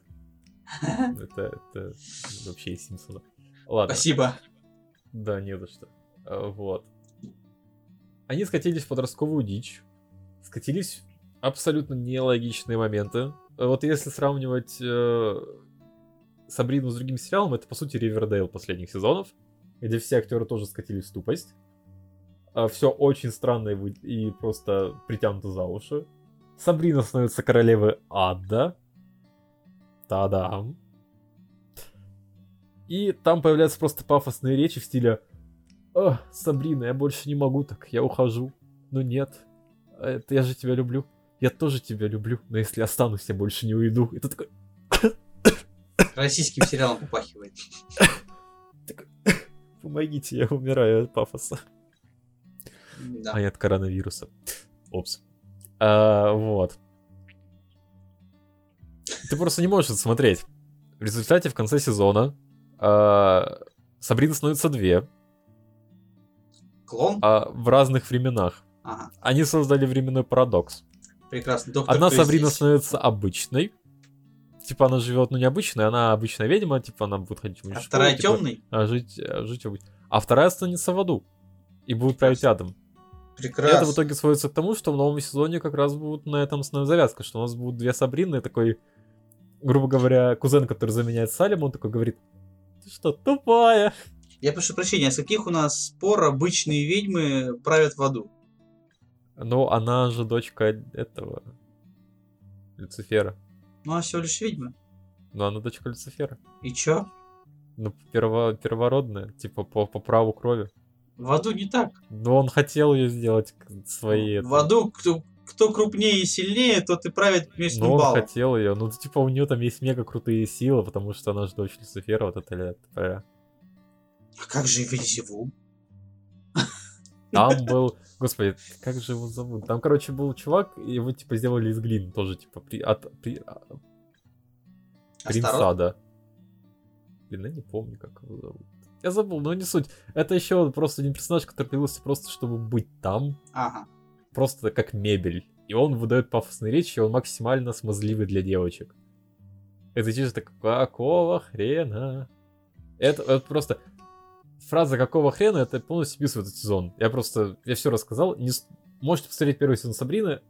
это, это вообще из Симпсона. Ладно. Спасибо. Да, не за что. А, вот. Они скатились в подростковую дичь. Скатились в абсолютно нелогичные моменты. Вот если сравнивать э, Сабрину с другим сериалом, это по сути Ривердейл последних сезонов, где все актеры тоже скатились в тупость. А все очень странно и, и просто притянуто за уши. Сабрина становится королевой ада. Та-дам. И там появляются просто пафосные речи в стиле «О, Сабрина, я больше не могу так, я ухожу». «Ну нет, это я же тебя люблю. Я тоже тебя люблю, но если останусь, я больше не уйду». И ты такой... Российским сериалом попахивает. Помогите, я умираю от пафоса. Да. А нет коронавируса. Опс. А, вот. Ты просто не можешь это смотреть. В результате в конце сезона а, Сабрина становится две. Клон? А, в разных временах. Ага. Они создали временной парадокс. Прекрасно. Доктор, Одна Сабрина здесь? становится обычной. Типа она живет, ну не обычная, она обычная ведьма, типа она будет ходить в А школу, вторая типа, темный? А жить, а жить обычно. А вторая останется в аду. И будет править адом. Прекрасно. это в итоге сводится к тому, что в новом сезоне как раз будет на этом основная завязка, что у нас будут две Сабрины, такой, грубо говоря, кузен, который заменяет Салим, он такой говорит, ты что, тупая? Я прошу прощения, а с каких у нас спор обычные ведьмы правят в аду? Ну, она же дочка этого Люцифера. Ну, она всего лишь ведьма. Ну, она дочка Люцифера. И чё? Ну, перво... первородная, типа по, по праву крови. В аду не так. Но он хотел ее сделать своей. В аду кто, кто крупнее и сильнее, тот и правит местным Ну, он балом. хотел ее. Ну, типа, у нее там есть мега крутые силы, потому что она же дочь Люцифера, вот это лет. А как же Вельзевул? Там был, господи, как же его зовут? Там, короче, был чувак, и его, типа, сделали из глины тоже, типа, при, от, при, а, принца, да. Блин, я не помню, как его зовут. Я забыл, но не суть. Это еще просто один персонаж, который появился просто, чтобы быть там, Ага. просто как мебель. И он выдает пафосные речи, и он максимально смазливый для девочек. Это чисто так, какого хрена? Это, это просто... Фраза «какого хрена» это полностью описывает этот сезон. Я просто... Я все рассказал. Не Можете посмотреть первый сезон Сабрины,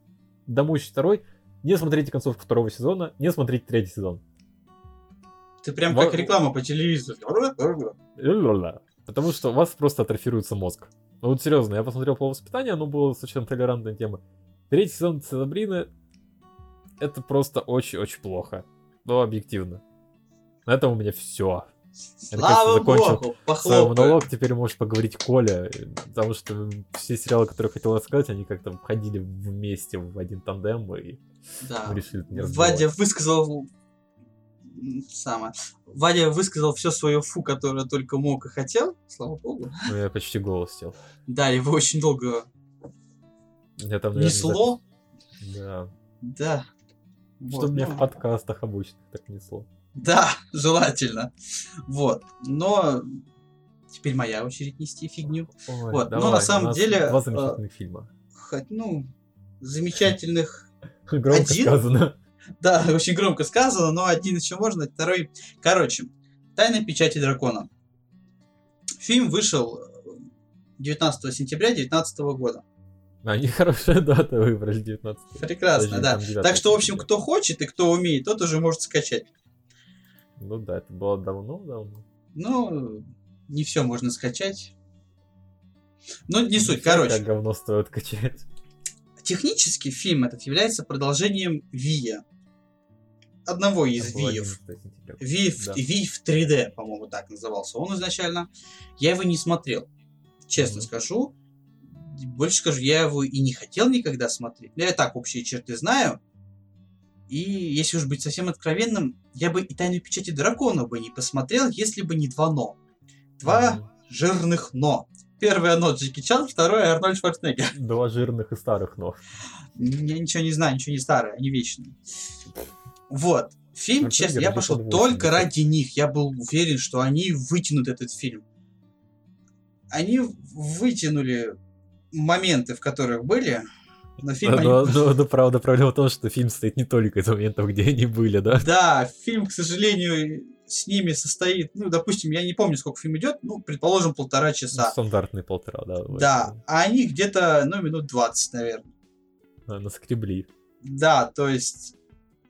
домучить второй. Не смотрите концовку второго сезона, не смотрите третий сезон. Ты прям как реклама по телевизору. Потому что у вас просто атрофируется мозг. Ну вот серьезно, я посмотрел по воспитанию, оно было совершенно толерантная тема. Третий сезон Сабрины это просто очень-очень плохо. Ну, объективно. На этом у меня все. Я Слава закончил богу, Свой монолог теперь может поговорить Коля, потому что все сериалы, которые я хотел рассказать, они как-то входили вместе в один тандем, и Да. решили это не Вадя высказал самое. Вадя высказал все свое фу, которое только мог и хотел, слава богу. Ну, я почти голос сел. Да, его очень долго Я там, наверное, несло. Да. Да. Что Вот, меня ну, в подкастах обычных так несло. Да, желательно. Вот. Но теперь моя очередь нести фигню. Ой, Вот, но на давай, самом деле, Два э, замечательных фильма. Хоть, ну, замечательных Громко один? сказано. Да, очень громко сказано, но один еще можно, второй... Короче, «Тайна печати дракона». Фильм вышел э, 19 сентября 2019 года. Они хорошая дата выбрали 19 Прекрасно, Подожди, да. там 9 Так что, в общем, кто хочет и кто умеет, тот уже может скачать. Ну да, это было давно-давно. Ну, не все можно скачать. Но не суть. Всякое Короче, говно стоит качать. технически фильм этот является продолжением Вия. Одного из Виев. 11 сентября. Ви в, Да. Ви в 3D, по-моему, так назывался он изначально. Я его не смотрел. Честно Мгм. скажу. Больше скажу, я его и не хотел никогда смотреть. Я так общие черты знаю. И если уж быть совсем откровенным, я бы и «Тайную печати дракона» бы не посмотрел, если бы не два «но». Два Мгм. жирных «но». Первое «но» Джеки Чан, второе Арнольд Шварценеггер. Два жирных и старых но. Я ничего не знаю, ничего не старое, они вечные. Вот. Фильм, Шварценеггер честно, я пошел 80. только ради них. Я был уверен, что они вытянут этот фильм. Они вытянули моменты, в которых были, но фильм... они- Но, но- но правда, проблема в том, что фильм стоит не только из моментов, где они были, да? Да, фильм, к сожалению, с ними состоит, ну, допустим, я не помню, сколько фильм идет, ну, предположим, полтора часа. Стандартные полтора, да. Да, а они где-то, ну, минут 20, наверное. А, Наскребли. Да, то есть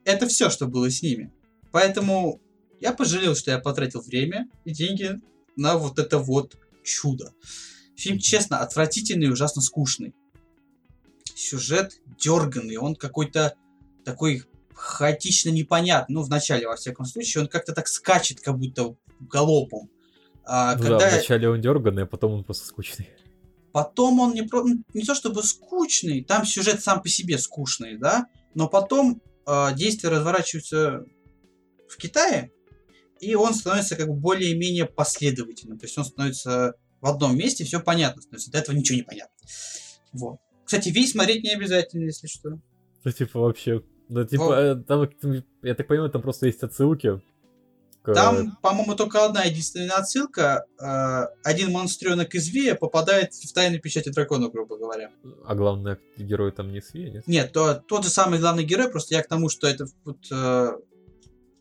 это все, что было с ними. Поэтому я пожалел, что я потратил время и деньги на вот это вот чудо. Фильм, честно, отвратительный и ужасно скучный. Сюжет дерганный, он какой-то такой хаотично непонятный. Ну, в начале, во всяком случае, он как-то так скачет, как будто галопом. А, Ну когда... да, вначале он дерганный, а потом он просто скучный. Потом он не, про... ну, не то чтобы скучный, там сюжет сам по себе скучный, да, но потом действия разворачиваются в Китае, и он становится как бы более-менее последовательным. То есть он становится в одном месте, все понятно становится. До этого ничего не понятно. Вот. Кстати, весь смотреть не обязательно, если что. Ну, типа, вообще... Ну, типа, Во- э, там, э, я так понимаю, там просто есть отсылки. К- Там, по-моему, только одна единственная отсылка. э, один монстренок из Вия попадает в тайную печати дракона, грубо говоря. А главный герой там не Свия, нет? Нет, то, тот же самый главный герой, просто я к тому, что это вот... э,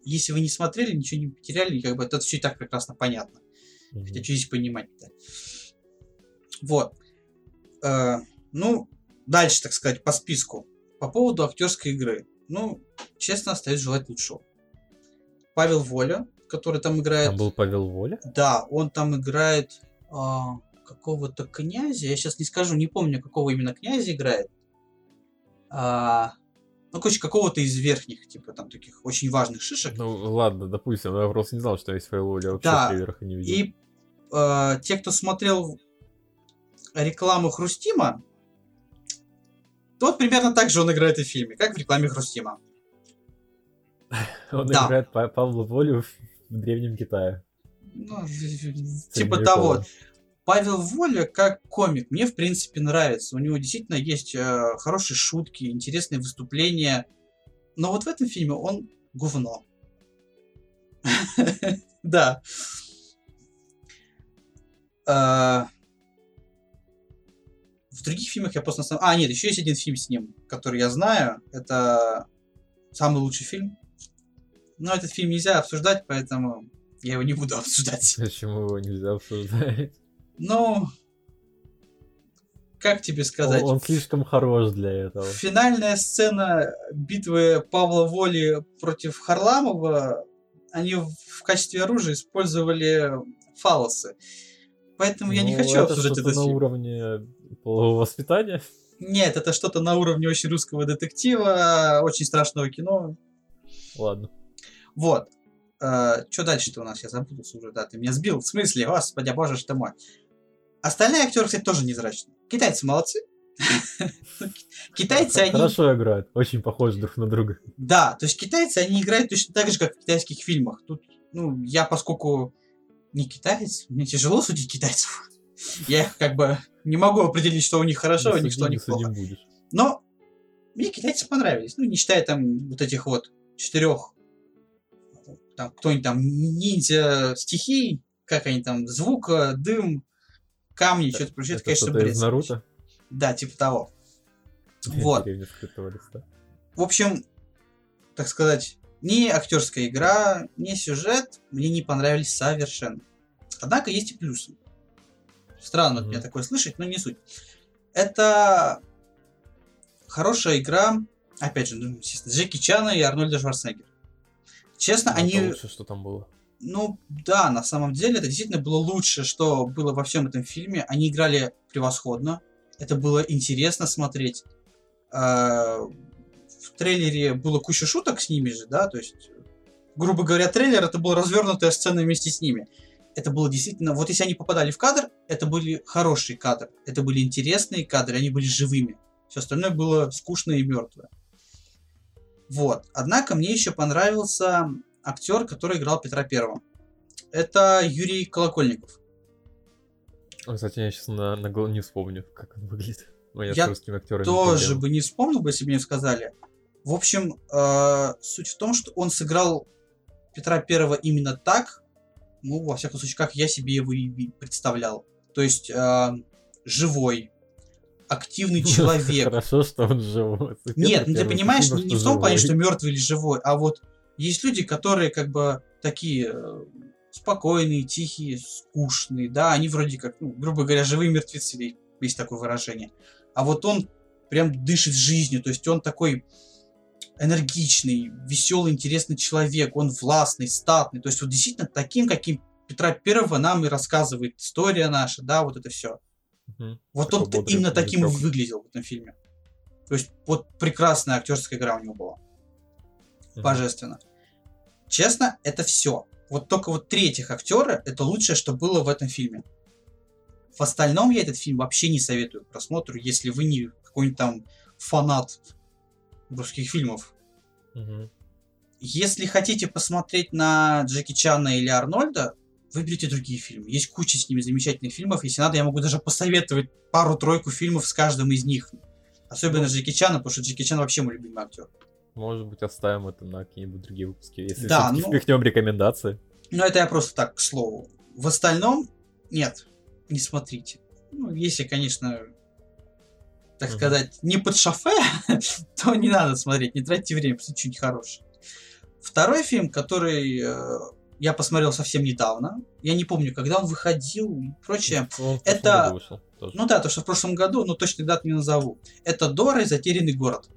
если вы не смотрели, ничего не потеряли, как бы это все и так прекрасно понятно. Мгм. Хотя что здесь понимать-то? Вот. Э, ну, дальше, так сказать, по списку. По поводу актерской игры. Ну, честно, остается желать лучшего. Павел Воля, который там играет... Там был Павел Воля? Да, он там играет а, какого-то князя. Я сейчас не скажу, не помню, какого именно князя играет. а, ну, короче, какого-то из верхних, типа, там, таких очень важных шишек. Ну, ладно, допустим, я просто не знал, что есть файловый, я вообще Да, трейлерах и не видел. И э, те, кто смотрел рекламу Хрустима, тот примерно так же он играет и в фильме, как в рекламе Хрустима. Он да. играет Па- Павла Волю в Древнем Китае. Ну, типа того. Павел Воля как комик мне, в принципе, нравится. У него действительно есть э, хорошие шутки, интересные выступления. Но вот в этом фильме он говно. Да. Э, В других фильмах я просто... А, нет, еще есть один фильм с ним, который я знаю. Это самый лучший фильм. Но этот фильм нельзя обсуждать, поэтому я его не буду обсуждать. Почему его нельзя обсуждать? Ну, как тебе сказать? Он, он слишком хорош для этого. Финальная сцена битвы Павла Воли против Харламова, они в качестве оружия использовали фалосы. Поэтому я не Ну, хочу это обсуждать этот на фильм. уровне полового воспитания. Нет, это что-то на уровне очень русского детектива, очень страшного кино. Ладно. Вот. что дальше-то у нас? Я запутался уже, да, ты меня сбил. В смысле? Господи, боже ж ты мой. Остальные актеры, кстати, тоже незрачные. Китайцы молодцы. Китайцы, они... Хорошо играют, очень похожи друг на друга. Да, то есть китайцы, они играют точно так же, как в китайских фильмах. Тут, ну, я поскольку не китаец, мне тяжело судить китайцев. Я их как бы не могу определить, что у них хорошо, а Не у них что у них плохо. Но мне китайцы понравились. Ну, не считая там вот этих вот четырех, там кто-нибудь там ниндзя стихий, как они там, звук, дым, камни, что-то прочее, это, конечно, бред. из Наруто? Да, типа того. Вот. В общем, так сказать, ни актерская игра, ни сюжет мне не понравились совершенно. Однако есть и плюсы. Странно Мгм. меня такое слышать, но не суть. Это хорошая игра, опять же, ну, естественно, Джеки Чана и Арнольда Шварценеггера. Честно, они, лучше, что там было. ну да, на самом деле это действительно было лучше, что было во всем этом фильме. Они играли превосходно. Это было интересно смотреть. А, В трейлере было куча шуток с ними же, да, то есть, грубо говоря, трейлер это была развернутая сцена вместе с ними. Это было действительно, вот если они попадали в кадр, это были хорошие кадры, это были интересные кадры, они были живыми. Все остальное было скучное и мертвое. Вот. Однако мне еще понравился актер, который играл Петра Первого. Это Юрий Колокольников. Кстати, я сейчас на, на гол- не вспомню, как он выглядит. Ну, я, Я с русскими актерами Тоже проблема. бы не вспомнил бы, если бы мне сказали. В общем, э, суть в том, что он сыграл Петра Первого именно так, ну, во всяком случае, как я себе его и представлял. То есть, э, живой, активный человек. Хорошо, что он живой. Нет, ну ты понимаешь, не, в том плане, что мертвый или живой, а вот есть люди, которые как бы такие э, спокойные, тихие, скучные, да, они вроде как, ну, грубо говоря, живые мертвецы, есть такое выражение. А вот он прям дышит жизнью, то есть он такой энергичный, веселый, интересный человек, он властный, статный, то есть вот действительно таким, каким Петра Первого нам и рассказывает история наша, да, вот это все. Мгм. Вот Такой он бодрый именно таким и выглядел в этом фильме. То есть вот прекрасная актерская игра у него была. Мгм. Божественно. Честно, это все. Вот только вот три этих актера это лучшее, что было в этом фильме. В остальном я этот фильм вообще не советую к просмотру, если вы не какой-нибудь там фанат русских фильмов. Мгм. Если хотите посмотреть на Джеки Чана или Арнольда, выберите другие фильмы. Есть куча с ними замечательных фильмов. Если надо, я могу даже посоветовать пару-тройку фильмов с каждым из них. Особенно Джеки Чана, потому что Джеки Чан вообще мой любимый актер. Может быть, оставим это на какие-нибудь другие выпуски. Если Да, ну- впихнем рекомендации. Но это я просто так, к слову. В остальном, нет, не смотрите. Ну, если, конечно, так Мгм. сказать, не под шофе, то не надо смотреть, не тратьте время, посмотрите что-нибудь хорошее. Второй фильм, который э, я посмотрел совсем недавно, я не помню, когда он выходил и прочее. Он в прошлом это- вышел тоже. Ну да, то, что в прошлом году, но точно дату не назову. Это Дора и Затерянный город.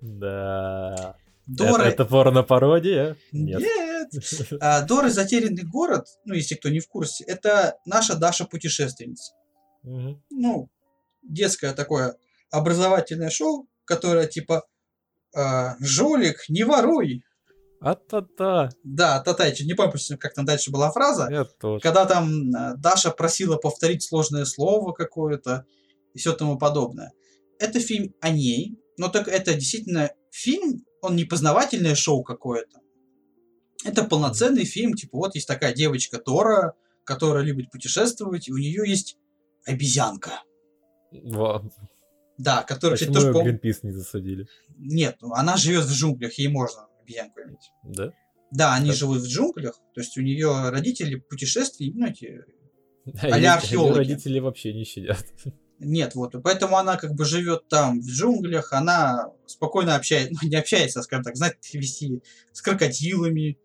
Да. Дора... Это, это порно-пародия? Нет. Нет. А, Дора и Затерянный город, ну, если кто не в курсе, это наша Даша путешественница. Мгм. ну, детское такое образовательное шоу, которая типа э, «Жулик, не воруй!» А-та-та. Да, та-та, чуть не помню, как там дальше была фраза. Я тоже. Когда там э, Даша просила повторить сложное слово какое-то и все тому подобное. Это фильм о ней, но так это действительно фильм, он не познавательное шоу какое-то. Это полноценный фильм, типа вот есть такая девочка Тора, которая любит путешествовать, и у нее есть обезьянка. Во. Да, которая, кстати, Почему тоже ее пом- Гринпис не засадили? Нет, ну, она живет в джунглях, ей можно иметь. Да? Да, они Так. живут в джунглях, то есть у нее родители путешествий, ну, эти А археологи. родители вообще не щадят. Нет, вот. Поэтому она как бы живет там, в джунглях, она спокойно общается, ну, не общается, а, скажем так, знает вести с крокодилами,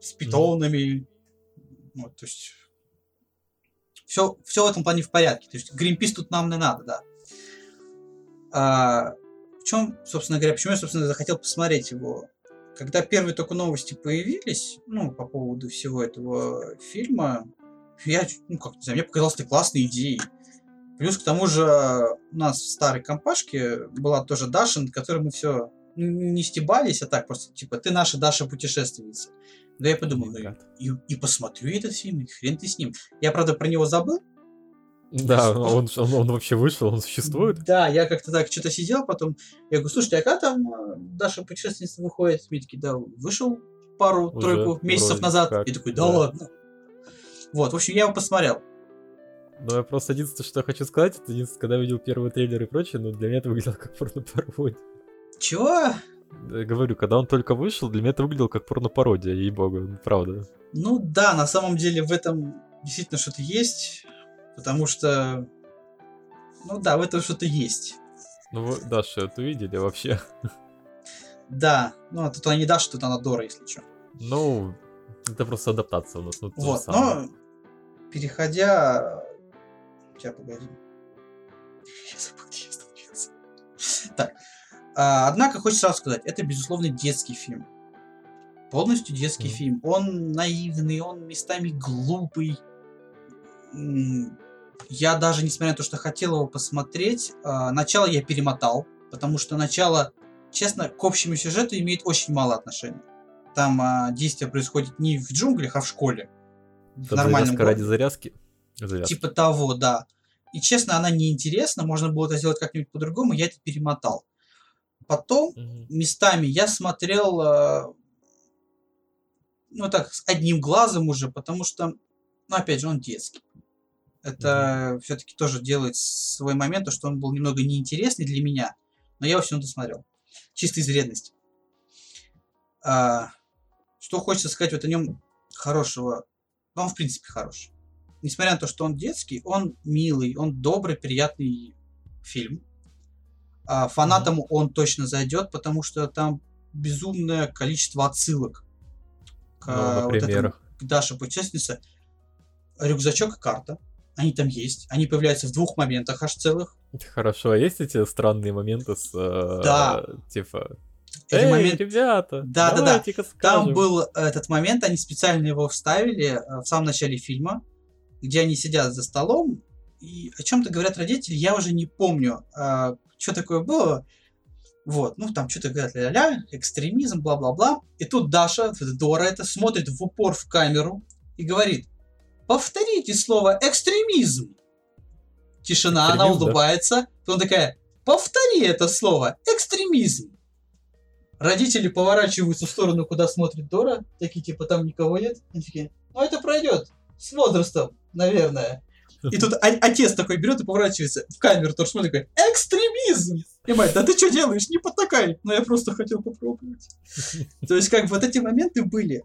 с питонами. Вот, то есть все, все в этом плане в порядке. То есть Гринпис тут нам не надо, да. А, в чем, собственно говоря, почему я, собственно, захотел посмотреть его? Когда первые только новости появились, ну, по поводу всего этого фильма, я, ну, как не знаю, мне показалось это классной идеей. Плюс к тому же у нас в старой компашке была тоже Даша, над которой мы все не стебались, а так просто, типа, ты наша Даша путешественница. Да я подумал, ну, и, и посмотрю этот фильм, и хрен ты с ним. Я, правда, про него забыл. Да, он, он, он вообще вышел, он существует. Да, я как-то так что-то сидел, потом я говорю, слушайте, а когда там э, Даша путешественница выходит? Мне такие, да, вышел пару-тройку месяцев назад. как, И такой, да, да. ладно. Вот, в общем, я его посмотрел. Но я просто единственное, что я хочу сказать, это единственное, когда я видел первый трейлер и прочее, ну для меня это выглядело как порно-пародия. Чего? Я говорю, когда он только вышел, для меня это выглядело как порно-пародия, ей-богу, ну, правда. Ну да, на самом деле в этом действительно что-то есть, потому что, ну да, в этом что-то есть. Ну, вы, Даша, это видели вообще? Да, ну а тут она не Даша, тут она Дора, если что. Ну, это просто адаптация у нас. Ну, Вот, но переходя... Сейчас, погоди. Я забыл, где я остановился. Так, а, однако хочется сразу сказать, это, безусловно, детский фильм. Полностью детский Мгм. фильм. Он наивный, он местами глупый. Я даже, несмотря на то, что хотел его посмотреть, а, начало я перемотал, потому что начало, честно, к общему сюжету имеет очень мало отношения. Там а, действие происходит не в джунглях, а в школе. В нормальном завязка ради городе. завязки. Типа того, да. И честно, она неинтересна, можно было это сделать как-нибудь по-другому, я это перемотал. Потом Мгм. местами я смотрел, э, ну так, с одним глазом уже, потому что, ну опять же, он детский. Это все-таки тоже делает свой момент, то, что он был немного неинтересный для меня, но я его все равно досмотрел. Чисто из вредности. А, что хочется сказать вот о нем хорошего? Ну, Он, в принципе, хороший. Несмотря на то, что он детский, он милый, он добрый, приятный фильм. А, фанатам он точно зайдет, потому что там безумное количество отсылок к, Ну, вот этому, к Даше путешественнице. Рюкзачок и карта. Они там есть. Они появляются в двух моментах аж целых. Хорошо, а есть эти странные моменты с... э, Да. Типа... Эй, момент- ребята, Да, да, да. Там скажем». был этот момент, они специально его вставили э, в самом начале фильма, где они сидят за столом, и о чем-то говорят родители, я уже не помню, что такое было. Вот, ну там что-то говорят ля-ля, экстремизм, бла-бла-бла. И тут Даша, Дора это, смотрит в упор в камеру и говорит, повторите слово экстремизм. Тишина, она Экстремизм, да. улыбается, потом такая, повтори это слово, экстремизм. Родители поворачиваются в сторону, куда смотрит Дора, такие типа там никого нет. Они такие, ну это пройдет с возрастом, наверное. И тут отец такой берет и поворачивается в камеру, тоже смотрит, такой, экстремизм! И мать, да ты что делаешь, не потакай. Ну я просто хотел попробовать. То есть как вот эти моменты были.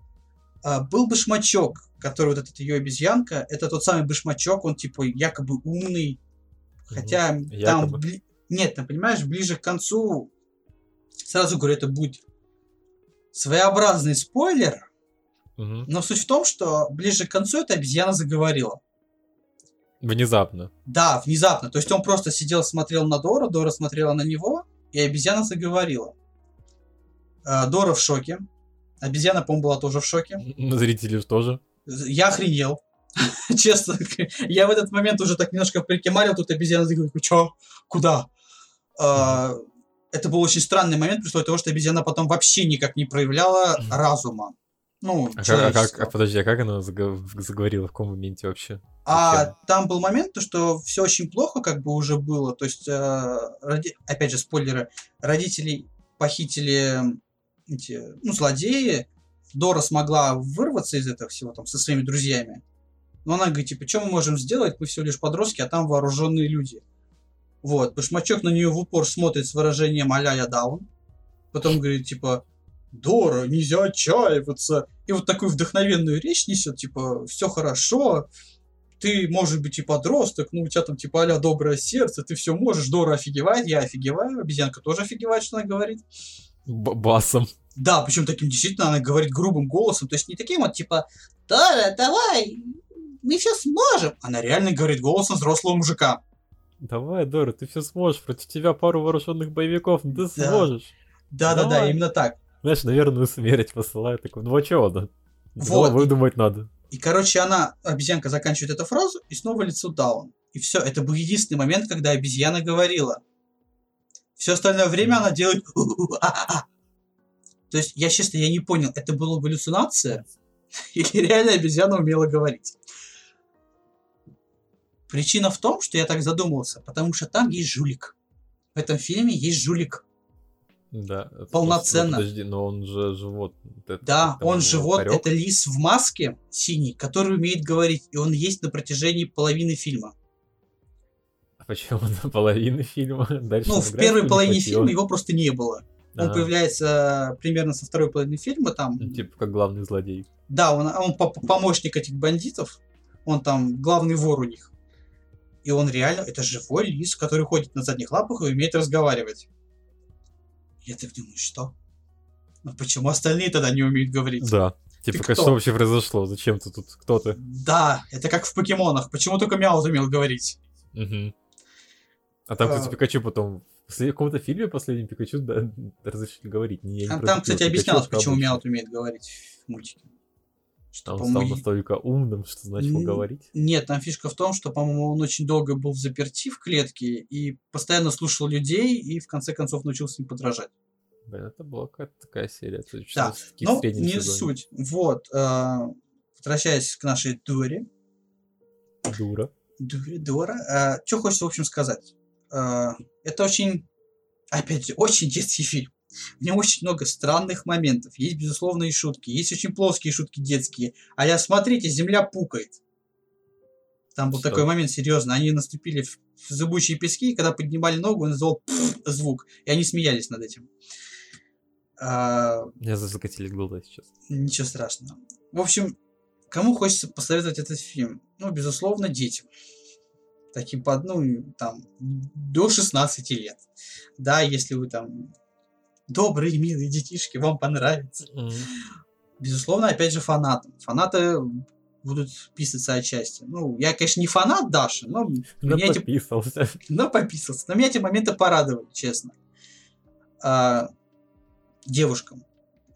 А, был башмачок, который вот этот ее обезьянка, это тот самый башмачок, он типа якобы умный, Хотя там... Якобы. бли- Нет, ты понимаешь, ближе к концу, сразу говорю, это будет своеобразный спойлер, Мгм. но суть в том, что ближе к концу эта обезьяна заговорила. Внезапно. Да, внезапно. То есть он просто сидел, смотрел на Дору, Дора смотрела на него, и обезьяна заговорила. А, Дора в шоке. Обезьяна, по-моему, была тоже в шоке. Зрители же тоже. Я охренел. Честно, я в этот момент уже так немножко прикимарил, тут обезьяна говорит, чё? Куда? А, это был очень странный момент, при того, что обезьяна потом вообще никак не проявляла разума. Ну, А как, а как- а подожди, а как она заго- заговорила, в каком моменте вообще? А там был момент, то, что все очень плохо как бы уже было. То есть, э, роди- опять же, спойлеры, родителей похитили эти, ну, злодеи. Дора смогла вырваться из этого всего там со своими друзьями. Но она говорит, типа, что мы можем сделать? Мы всего лишь подростки, а там вооруженные люди. Вот. Башмачок на нее в упор смотрит с выражением а я даун. Потом говорит, типа, Дора, нельзя отчаиваться. И вот такую вдохновенную речь несет, типа, все хорошо, ты, может быть, и подросток, ну, у тебя там, типа, а доброе сердце, ты все можешь, Дора офигевает, я офигеваю, обезьянка тоже офигевает, что она говорит. Басом. Да, причем таким действительно она говорит грубым голосом, то есть не таким вот, типа, Дора, давай, мы все сможем. Она реально говорит голосом взрослого мужика. Давай, Дора, ты все сможешь. Против тебя пару вооруженных боевиков, ну ты Да. сможешь. Да-да-да, именно так. Знаешь, на верную смерть посылает. Такой, ну а чего да? Вот. выдумать надо. И, короче, она, обезьянка, заканчивает эту фразу, и снова лицо даун. И все, это был единственный момент, когда обезьяна говорила. Все остальное время она делает... То есть, я честно, я не понял, это была галлюцинация? Или реально обезьяна умела говорить? Причина в том, что я так задумался, потому что там есть жулик. В этом фильме есть жулик. Да. это Полноценно. просто- Подожди, но он же живот. Это Да, он живот, хорек? это лис в маске синий, который умеет говорить, и он есть на протяжении половины фильма. Почему на половину фильма? Дальше Ну, в первой не половине фильма его просто не было. Он А, появляется примерно со второй половины фильма там. ну, Типа как главный злодей. Да, он, он по- помощник этих бандитов. Он там главный вор у них. И он реально, это живой лис, который ходит на задних лапах и умеет разговаривать. Я так думаю, что? Ну почему остальные тогда не умеют говорить? Да. Типа, кто? что вообще произошло? Зачем ты тут? Кто ты? Да, это как в покемонах. Почему только Мяу умел говорить? Мгм. А там, кстати, А. Пикачу потом... В каком-то фильме последнем Пикачу да, разрешили говорить. Не, я не Там, кстати, объяснялось, почему обычно. Мяу умеет говорить в мультике. Что, А он стал настолько умным, что начал говорить. Нет, там фишка в том, что, по-моему, он очень долго был в заперти в клетке и постоянно слушал людей и в конце концов научился им подражать. Блин, это была какая-то такая серия. Да, Но среднем не сезоне. суть. Вот. э, возвращаясь к нашей Доре. Дура. Доре, Дора. что хочется, в общем, сказать. Э, это очень, опять же, очень детский фильм. В нем очень много странных моментов. Есть, безусловно, и шутки. Есть очень плоские шутки детские. А я, смотрите, земля пукает. Там был Что? такой момент, серьезно. Они наступили в, зыбучие пески, и когда поднимали ногу, он издавал «пф» звук. И они смеялись над этим. А, Меня закатили глаза сейчас. Ничего страшного. В общем, кому хочется посоветовать этот фильм? Ну, безусловно, детям. Таким под, ну, там, до 16 лет. Да, если вы там добрые, милые детишки, вам понравится. Мгм. Безусловно, опять же, фанатам. Фанаты будут писаться отчасти. Ну, я, конечно, не фанат Даши, но Да меня эти подписался. но пописался. Но меня эти моменты порадовали, честно. А, девушкам.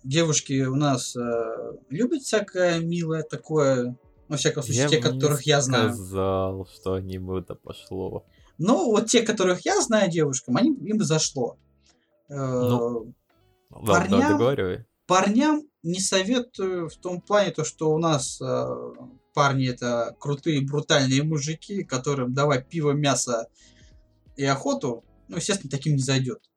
Девушки у нас э, любят всякое милое такое, во всяком случае, те, бы не которых я знаю. сказал, что они бы это пошло. Ну, вот те, которых я знаю девушкам, они, им зашло. Э, Ну. Парням? договаривай. Парням не советую в том плане, то, что у нас э, парни это крутые, брутальные мужики, которым давай пиво, мясо и охоту. Ну, естественно, таким не зайдет.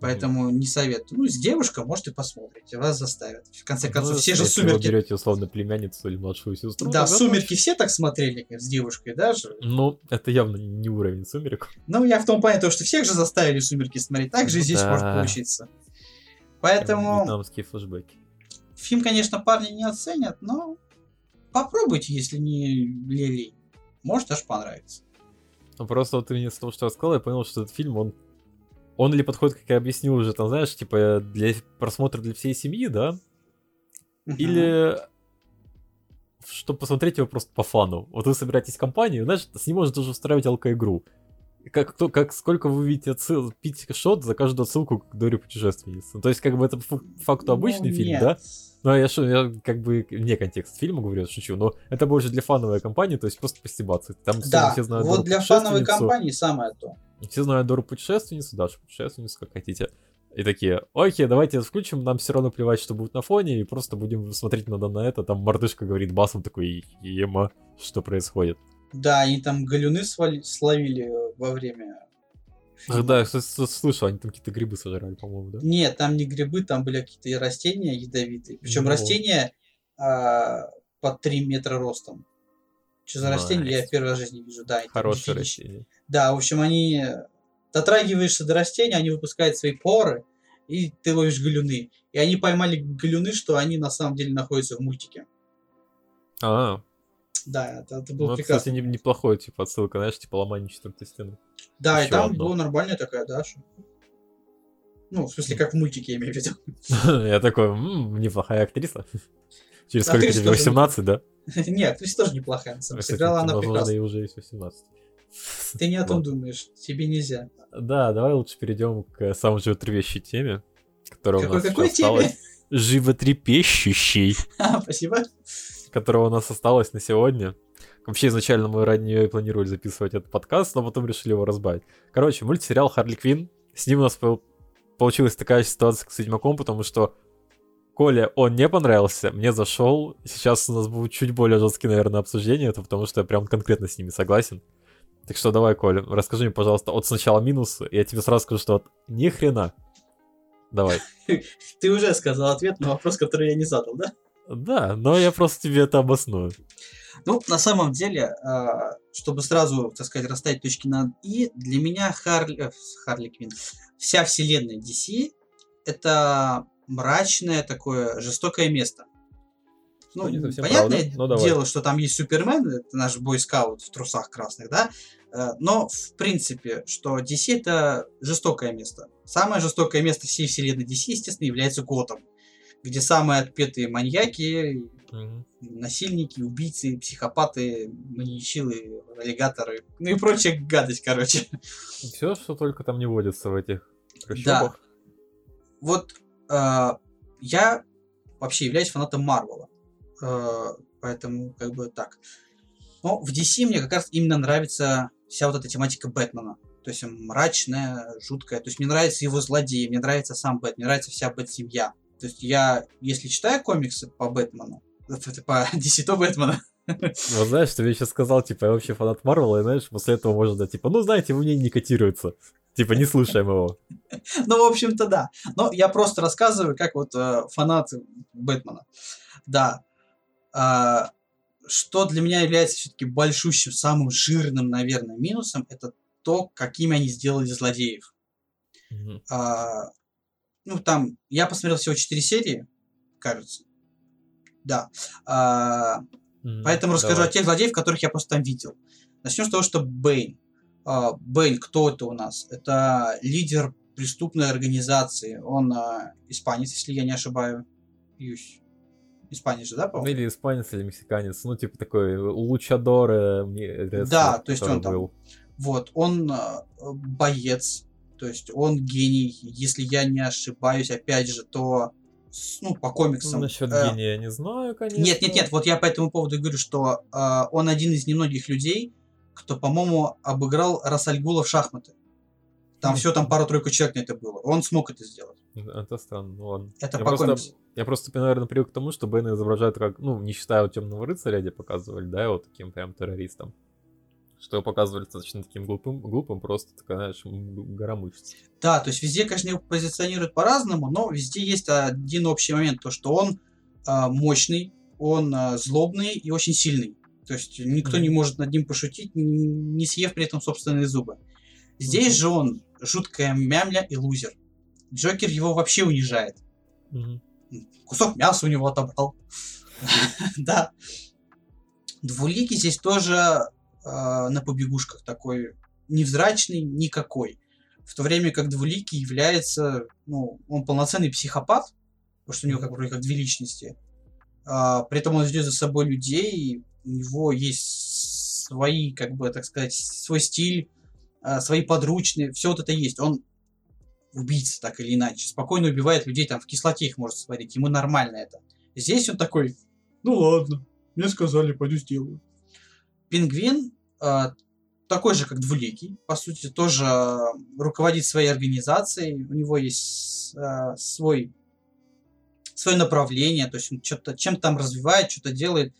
Поэтому не советую. Ну, с девушкой, может, и посмотрите, вас заставят. В конце концов, Ну, все же если вы сумерки. берете условно племянницу или младшую сестру. Да, сумерки все так смотрели, с девушкой даже. Ну, это явно не уровень сумерек. Ну, я в том плане, то, что всех же заставили сумерки смотреть. Так же и Ну здесь да. может получиться. Поэтому Вьетнамские флешбеки. фильм, конечно, парни не оценят, но попробуйте, если не лелей. Может, даже понравится. Ну, просто вот именно с того, что я сказал, я понял, что этот фильм, он он ли подходит, как я объяснил уже, там, знаешь, типа для просмотра для всей семьи, да? Или чтобы посмотреть его просто по фану. Вот вы собираетесь в компанию, знаешь, с ним можно даже устраивать алко-игру. Как, кто, как сколько вы видите отсыл, пить шот за каждую отсылку к Доре путешественницы. Ну, То есть, как бы это по факту обычный Ну, фильм, нет. да? Ну, я, шу- я как бы не контекст фильма говорю, шучу, но это больше для фановой компании, то есть просто постебаться. Там все- Да, все знают вот для фановой компании самое то. Все знают Дору путешественницу, Дашу путешественницу, как хотите. И такие, окей, давайте включим, нам все равно плевать, что будет на фоне, и просто будем смотреть надо на это. Там мордышка говорит басом такой, ема, что происходит. Да, они там галюны свали- словили во время Ах, да, я слышал, они там какие-то грибы сожрали, по-моему, да? Нет, там не грибы, там были какие-то растения ядовитые. Причем Ну. растения а, под 3 метра ростом. Что за растения, я первый раз в жизни вижу. Да, дичь. растение. Да, в общем, они дотрагиваешься до растения, они выпускают свои поры, и ты ловишь галюны. И они поймали галюны, что они на самом деле находятся в мультике. А, Да, это, это было ну, прекрасно. кстати, не- неплохой, типа, отсылка, знаешь, типа ломание четвертой стены. да, и еще там одно. была нормальная такая, да, что- Ну, в смысле, как в мультике, я имею в виду. Я такой, «М, неплохая актриса. Через сколько тебе? тоже 18, да? Нет, актриса тоже неплохая. на самом деле. Кстати, Сыграла она прекрасно. уже есть 18. Ты не о том думаешь. Тебе нельзя. Да, давай лучше перейдем к самой животрепещущей теме, которая у Какой- нас какой осталась. Животрепещущей, А, спасибо. которая у нас осталась на сегодня. Вообще, изначально мы ради нее и планировали записывать этот подкаст, но потом решили его разбавить. Короче, мультсериал Харли Квин. С ним у нас пол- получилась такая ситуация с Ведьмаком, потому что Коле он не понравился, мне зашел. Сейчас у нас будет чуть более жесткие, наверное, обсуждения, это потому что я прям конкретно с ними согласен. Так что давай, Коля, расскажи мне, пожалуйста, от сначала минусы. Я тебе сразу скажу, что от ни хрена. Давай. Ты уже сказал ответ на вопрос, который я не задал, да? Да, но я просто тебе это обосную. Ну, на самом деле, а, чтобы сразу, так сказать, расставить точки над «и», для меня Харли, э, Харли Квинн, вся вселенная DC — это мрачное такое жестокое место. Ну, Ну, понятное правда, но давай. дело, что там есть Супермен, это наш бойскаут в трусах красных, да, Э, но, в принципе, что DC — это жестокое место. Самое жестокое место всей вселенной DC, естественно, является Готэм, где самые отпетые маньяки, Мгм. насильники, убийцы, психопаты, маньячилы, аллигаторы, ну и прочая гадость, короче. Все, что только там не водится в этих трущобах. Вот э, я вообще являюсь фанатом Марвела, Э, поэтому как бы так. Но в DC мне как раз именно нравится вся вот эта тематика Бэтмена. То есть мрачная, жуткая. То есть мне нравится его злодей, мне нравится сам Бэт, мне нравится вся Бэт-семья. То есть я, если читаю комиксы по Бэтмену, по DC, то Бэтмена, Вот знаешь, ты мне сейчас сказал, типа, я вообще фанат Марвела, и знаешь, после этого можно, да, типа, ну, знаете, вы мне не котируется. Типа, не слушаем его. Ну, в общем-то, да. Но я просто рассказываю, как вот э, фанат Бэтмена. Да. А, что для меня является все-таки большущим, самым жирным, наверное, минусом, это то, какими они сделали злодеев. Мгм. А, ну, там, я посмотрел всего 4 серии, кажется. Да. А, Мгм. Поэтому расскажу Давай. о тех злодеев, которых я просто там видел. Начнем с того, что Бэйн. А, Бэйн, кто это у нас? Это лидер преступной организации. Он а, испанец, если я не ошибаюсь. Испанец же, да, Ну, по-моему? Или испанец, или мексиканец. Ну, типа, такой лучадор. э, мне- рестлер, Да, то есть он там был. Вот, он а, боец, то есть он гений. Если я не ошибаюсь, опять же, то ну, по Ну, комиксам. насчет э, гения я не знаю, конечно. Нет, нет, нет, вот я по этому поводу говорю, что а, он один из немногих людей, кто, по-моему, обыграл Расальгула в шахматы. Там Мгм. все, там пару-тройку человек на это было. Он смог это сделать. Это странно, ну ладно. Это я по просто, комиксу. Я просто, наверное, привык к тому, что Бэна изображают как, ну, не считая вот темного рыцаря, где показывали, да, его таким прям террористом. Что его показывали достаточно таким глупым, глупым, просто, такая, знаешь, гора мышц. Да, то есть везде, конечно, его позиционируют по-разному, но везде есть один общий момент, то что он а, мощный, он а, злобный и очень сильный. То есть никто Мгм. не может над ним пошутить, не съев при этом собственные зубы. Здесь Мгм. же он жуткая мямля и лузер. Джокер его вообще унижает. Мгм. Кусок мяса у него отобрал. Да. Двуликий здесь тоже э, на побегушках такой невзрачный никакой. В то время как Двуликий является, ну, он полноценный психопат, потому что у него как вроде как две личности. А, при этом он ведет за собой людей, у него есть свои, как бы, так сказать, свой стиль, а, свои подручные, все вот это есть. Он убийца, так или иначе. Спокойно убивает людей, там в кислоте их может сварить, ему нормально это. Здесь он такой, ну ладно, мне сказали, пойду сделаю. Пингвин, а, такой же, как Двуликий, по сути, тоже руководит своей организацией, у него есть э, свой свое направление, то есть он что-то чем-то там развивает, что-то делает.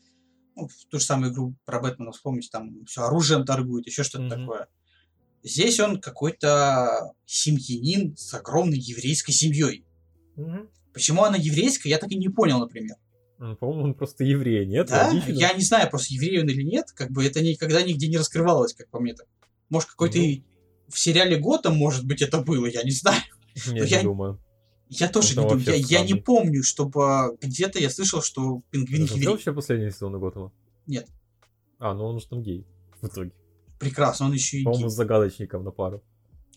Ну, в ту же самую игру про Бэтмена вспомните, там все оружием торгует, еще что-то Мгм. такое. Здесь он какой-то семьянин с огромной еврейской семьей. Почему она еврейская, я так и не понял, например. Ну, По-моему, он просто еврей, нет? Да? Я не знаю, просто еврей он или нет, как бы это никогда нигде не раскрывалось, как по мне так. Может, какой-то Ну. в сериале Готэм, может быть, это было, я не знаю. Не, я- не думаю. Я тоже Это не думаю. Я, я не помню, чтобы где-то я слышал, что пингвин Ты еврей. вообще последний сезон Готэма? Нет. А, ну он же там гей в итоге. Прекрасно, он еще и По-моему, с загадочником на пару.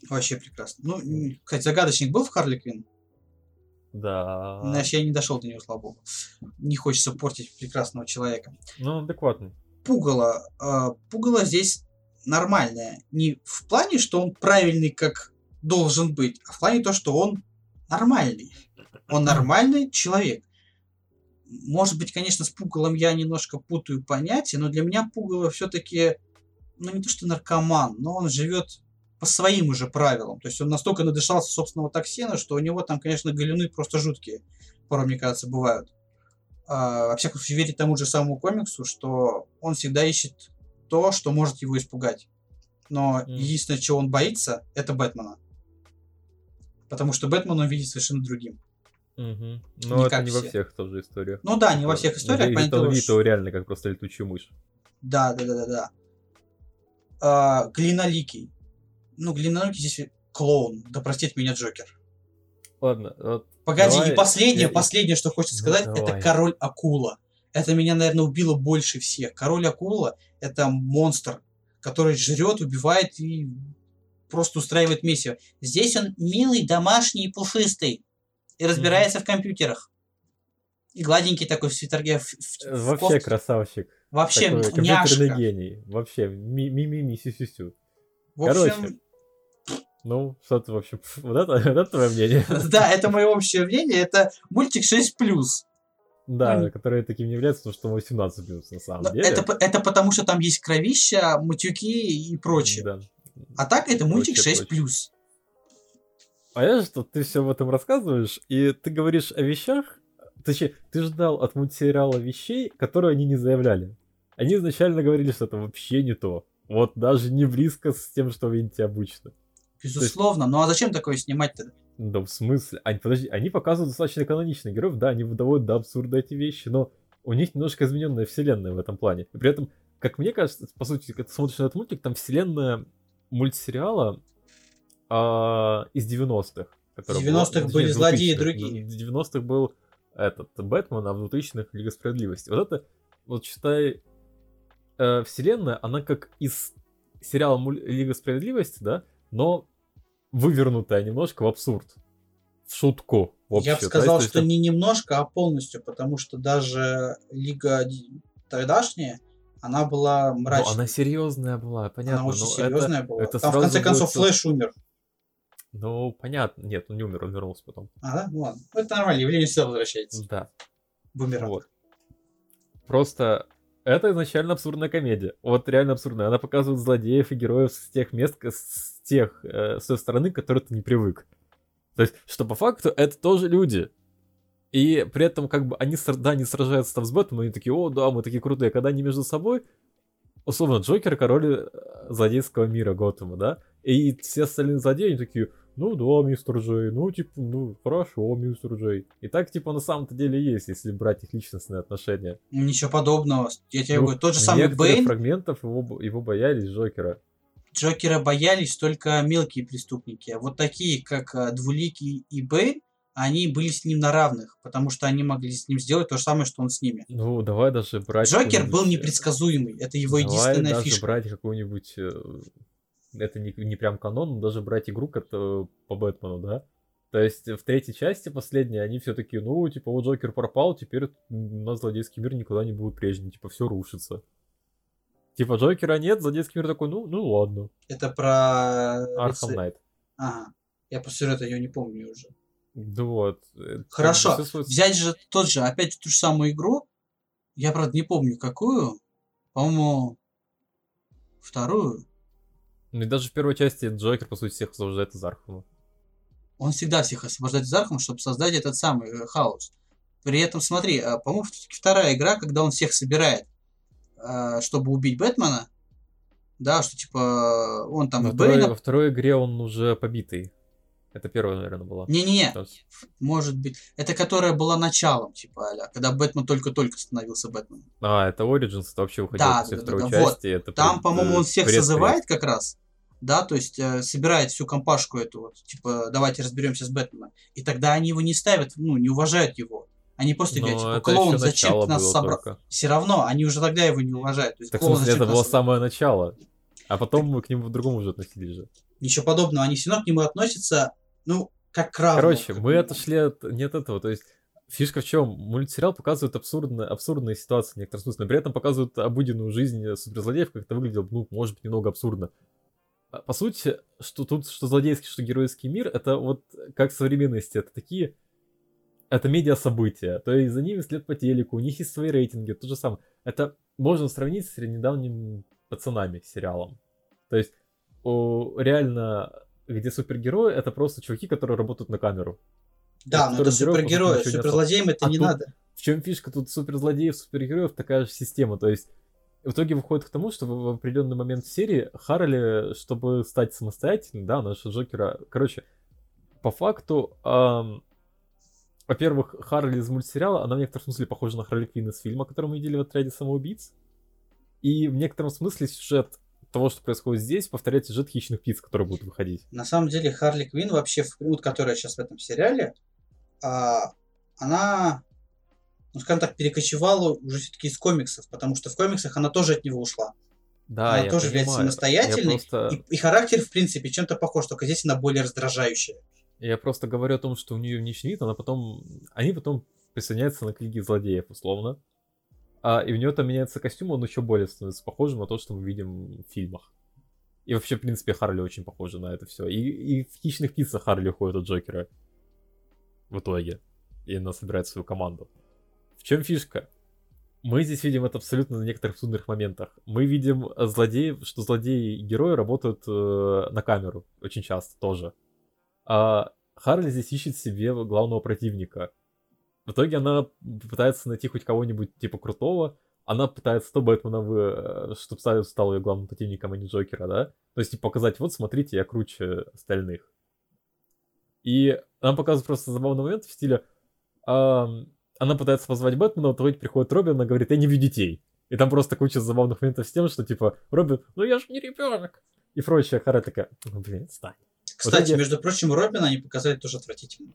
Вообще прекрасно. Ну, кстати, загадочник был в Харли Квинн? Да. Значит, я не дошел до него, слава богу. Не хочется портить прекрасного человека. Ну, адекватный. Пугало. а, Пугало здесь нормальное. Не в плане, что он правильный, как должен быть, а в плане то, что он нормальный. Он нормальный человек. Может быть, конечно, с пугалом я немножко путаю понятия, но для меня пугало все-таки, ну не то что наркоман, но он живет по своим уже правилам. То есть он настолько надышался собственного токсина, что у него там, конечно, галюны просто жуткие. Порой, мне кажется, бывают. А, во всяком случае, верить тому же самому комиксу, что он всегда ищет то, что может его испугать. Но Мгм. единственное, чего он боится, это Бэтмена. Потому что Бэтмен он видит совершенно другим. Угу. Не Но это как не во все. всех тоже историях. Ну да, не во Это- всех историях, понятно, он видит его реально как просто летучую мышь. Да, да, да, да, да. А, Глиноликий. Ну, Глиноликий здесь клоун. Да простит меня Джокер. Ладно, вот Погоди, Давай, и последнее, я- последнее, что хочется Ну, сказать, это давай. король акула. Это меня, наверное, убило больше всех. Король акула это монстр, который жрет, убивает и просто устраивает месиво. Здесь он милый, домашний и пушистый. И разбирается в компьютерах. И гладенький такой в свитерге. в- в- э, в вообще кофте. красавчик. Вообще Такой компьютерный гений. Вообще, ми-ми-ми, сю-сю-сю. В общем, Короче. Ну, что ты вообще... пф, Вот это, вот это твое мнение? Да, это мое общее мнение. Это мультик 6+. Да, Ну, который таким не является, потому что он 18 плюс на самом Но деле. Это, это потому, что там есть кровища, матюки и прочее. Да. А так это мультик Прочее, 6+. прочее. А я что ты все об этом рассказываешь, и ты говоришь о вещах, точнее, ты ждал от мультсериала вещей, которые они не заявляли. Они изначально говорили, что это вообще не то. Вот даже не близко с тем, что вы видите обычно. Безусловно. Ну а зачем такое снимать-то? Да в смысле? Они, подожди, они показывают достаточно каноничных героев, да, они выдавают до абсурда эти вещи, но у них немножко измененная вселенная в этом плане. И при этом, как мне кажется, по сути, когда ты смотришь на этот мультик, там вселенная мультсериала а, из 90-х. которая В была- 90-х точнее, были злодеи 2000-х. другие. В 90-х был этот Бэтмен, а в 2000-х Лига Справедливости. Вот это, вот считай, э, вселенная, она как из сериала Лига Справедливости, да, но вывернутая немножко в абсурд. В шутку. вообще. Я бы сказал, есть, что это- не немножко, а полностью, потому что даже Лига тогдашняя, она была Ну, мрачная. она серьезная была, понятно. она очень серьезная это, была. это Там в конце концов будет- Флэш умер. Ну, понятно. Нет, он не умер, он вернулся потом. А, да? Ну ладно. Ну, Это нормально, явление всегда возвращается. Да. Бумеранг. Вот. Просто это изначально абсурдная комедия. Вот реально абсурдная. Она показывает злодеев и героев с тех мест, к- с тех, э, с той стороны, к которой ты не привык. То есть, что по факту это тоже люди. И при этом, как бы, они, да, они сражаются там с Бэтменом, они такие, о, да, мы такие крутые. Когда они между собой, условно, Джокер, король э, злодейского мира Готэма, да? И все остальные злодеи, они такие, ну да, мистер Джей, ну типа, ну хорошо, мистер Джей. И так типа на самом-то деле есть, если брать их личностные отношения. Ничего подобного. Я тебе Ну, говорю, тот же самый Бэйн, фрагментов его, его боялись Джокера. Джокера боялись только мелкие преступники. А вот такие, как а, Двуликий и Бэйн, они были с ним на равных, потому что они могли с ним сделать то же самое, что он с ними. Ну, давай даже брать... Джокер был э, непредсказуемый. Это его Давай единственная даже фишка. брать какую-нибудь... э, Это не, не прям канон, но даже брать игру как по Бэтмену, да? То есть в третьей части, последней, они все таки ну, типа, вот Джокер пропал, теперь у нас злодейский мир никуда не будет прежним, типа, все рушится. Типа, Джокера нет, злодейский мир такой, ну, ну ладно. Это про... Arkham лице- Knight. Ага. Я по сюжету ее не помню уже. Да вот. э, Хорошо. сводится- Взять же тот же, опять ту же самую игру. Я, правда, не помню какую. По-моему, вторую. Ну и даже в первой части Джокер, по сути, всех освобождает из Архама. Он всегда всех освобождает из Архама, чтобы создать этот самый э, хаос. При этом, смотри, э, по-моему, вторая игра, когда он всех собирает, э, чтобы убить Бэтмена, да, что типа он там Во второй, Бэйна... во второй игре он уже побитый. Это первая, наверное, была. Не-не-не, может быть. Это которая была началом, типа, а когда Бэтмен только-только становился Бэтменом. А, это Origins, это вообще выходило Да, после да, второй да, вот. части. Это Там, пред- по-моему, э, он всех пред- созывает как раз, да, то есть э, собирает всю компашку эту вот, типа, давайте разберемся с Бэтменом. И тогда они его не ставят, ну, не уважают его. Они просто Но говорят, типа, клоун, зачем ты нас собрал? Все равно, они уже тогда его не уважают. То есть, Так в клоун, смысле, это ты было нас самое начало. А потом мы к нему по-другому уже относились же. Ничего подобного, они все равно к нему относятся, ну, как к равному. Короче, мы отошли от, не от этого. То есть фишка в чем? Мультсериал показывает абсурдные, абсурдные ситуации в некотором смысле, но при этом показывают обыденную жизнь суперзлодеев, как это выглядело, ну, может быть, немного абсурдно. А, По сути, что тут, что злодейский, что геройский мир, это вот как современности, это такие это медиа-события, то есть за ними след по телеку, у них есть свои рейтинги, то же самое. Это можно сравнить с недавним пацанами сериалом. То есть о, реально, где супергерои, это просто чуваки, которые работают на камеру. Да, но это супергерои, не суперзлодеям это А не тут- надо. В чем фишка тут суперзлодеев, супергероев, такая же система. То есть в итоге выходит к тому, что в определенный момент серии Харли, чтобы стать самостоятельным, да, нашего Джокера, короче, по факту, ам, во-первых, Харли из мультсериала, она в некотором смысле похожа на Харли Квинн из фильма, который мы видели в отряде самоубийц. И в некотором смысле сюжет того, что происходит здесь, повторяет сюжет хищных птиц, которые будут выходить. На самом деле Харли Квин вообще, в- вот, которая сейчас в этом сериале, а, она, ну скажем так, перекочевала уже все-таки из комиксов, потому что в комиксах она тоже от него ушла. Да, Она я тоже является понимаю. самостоятельной, Я просто... И, и характер, в принципе, чем-то похож, только здесь она более раздражающая. Я просто говорю о том, что у нее внешний вид, она потом... Они потом присоединяются на Лиги Злодеев, условно. А, и у нее там меняется костюм, он еще более становится похожим на то, что мы видим в фильмах. И вообще, в принципе, Харли очень похожа на это все. И, и в «Хищных птицах» Харли уходит от Джокера. В итоге. И она собирает свою команду. Чем фишка? Мы здесь видим это абсолютно на некоторых судных моментах. Мы видим э, злодеев, что злодеи и герои работают э, на камеру очень часто тоже. А Харли здесь ищет себе главного противника. В итоге она пытается найти хоть кого-нибудь типа крутого. Она пытается то Бэтмена, вы, чтобы стал, стал ее главным противником, а не Джокера, да? То есть типа, показать, вот смотрите, я круче остальных. И она показывает просто забавный момент в стиле... ам, она пытается позвать Бэтмена, вот вроде приходит Робин, она говорит, я не вижу детей. И там просто куча забавных моментов с тем, что типа, Робин, ну я же не ребенок. И прочее. Харри такая, ну блин, отстань. Кстати, эти- между прочим, Робина они показали тоже отвратительно.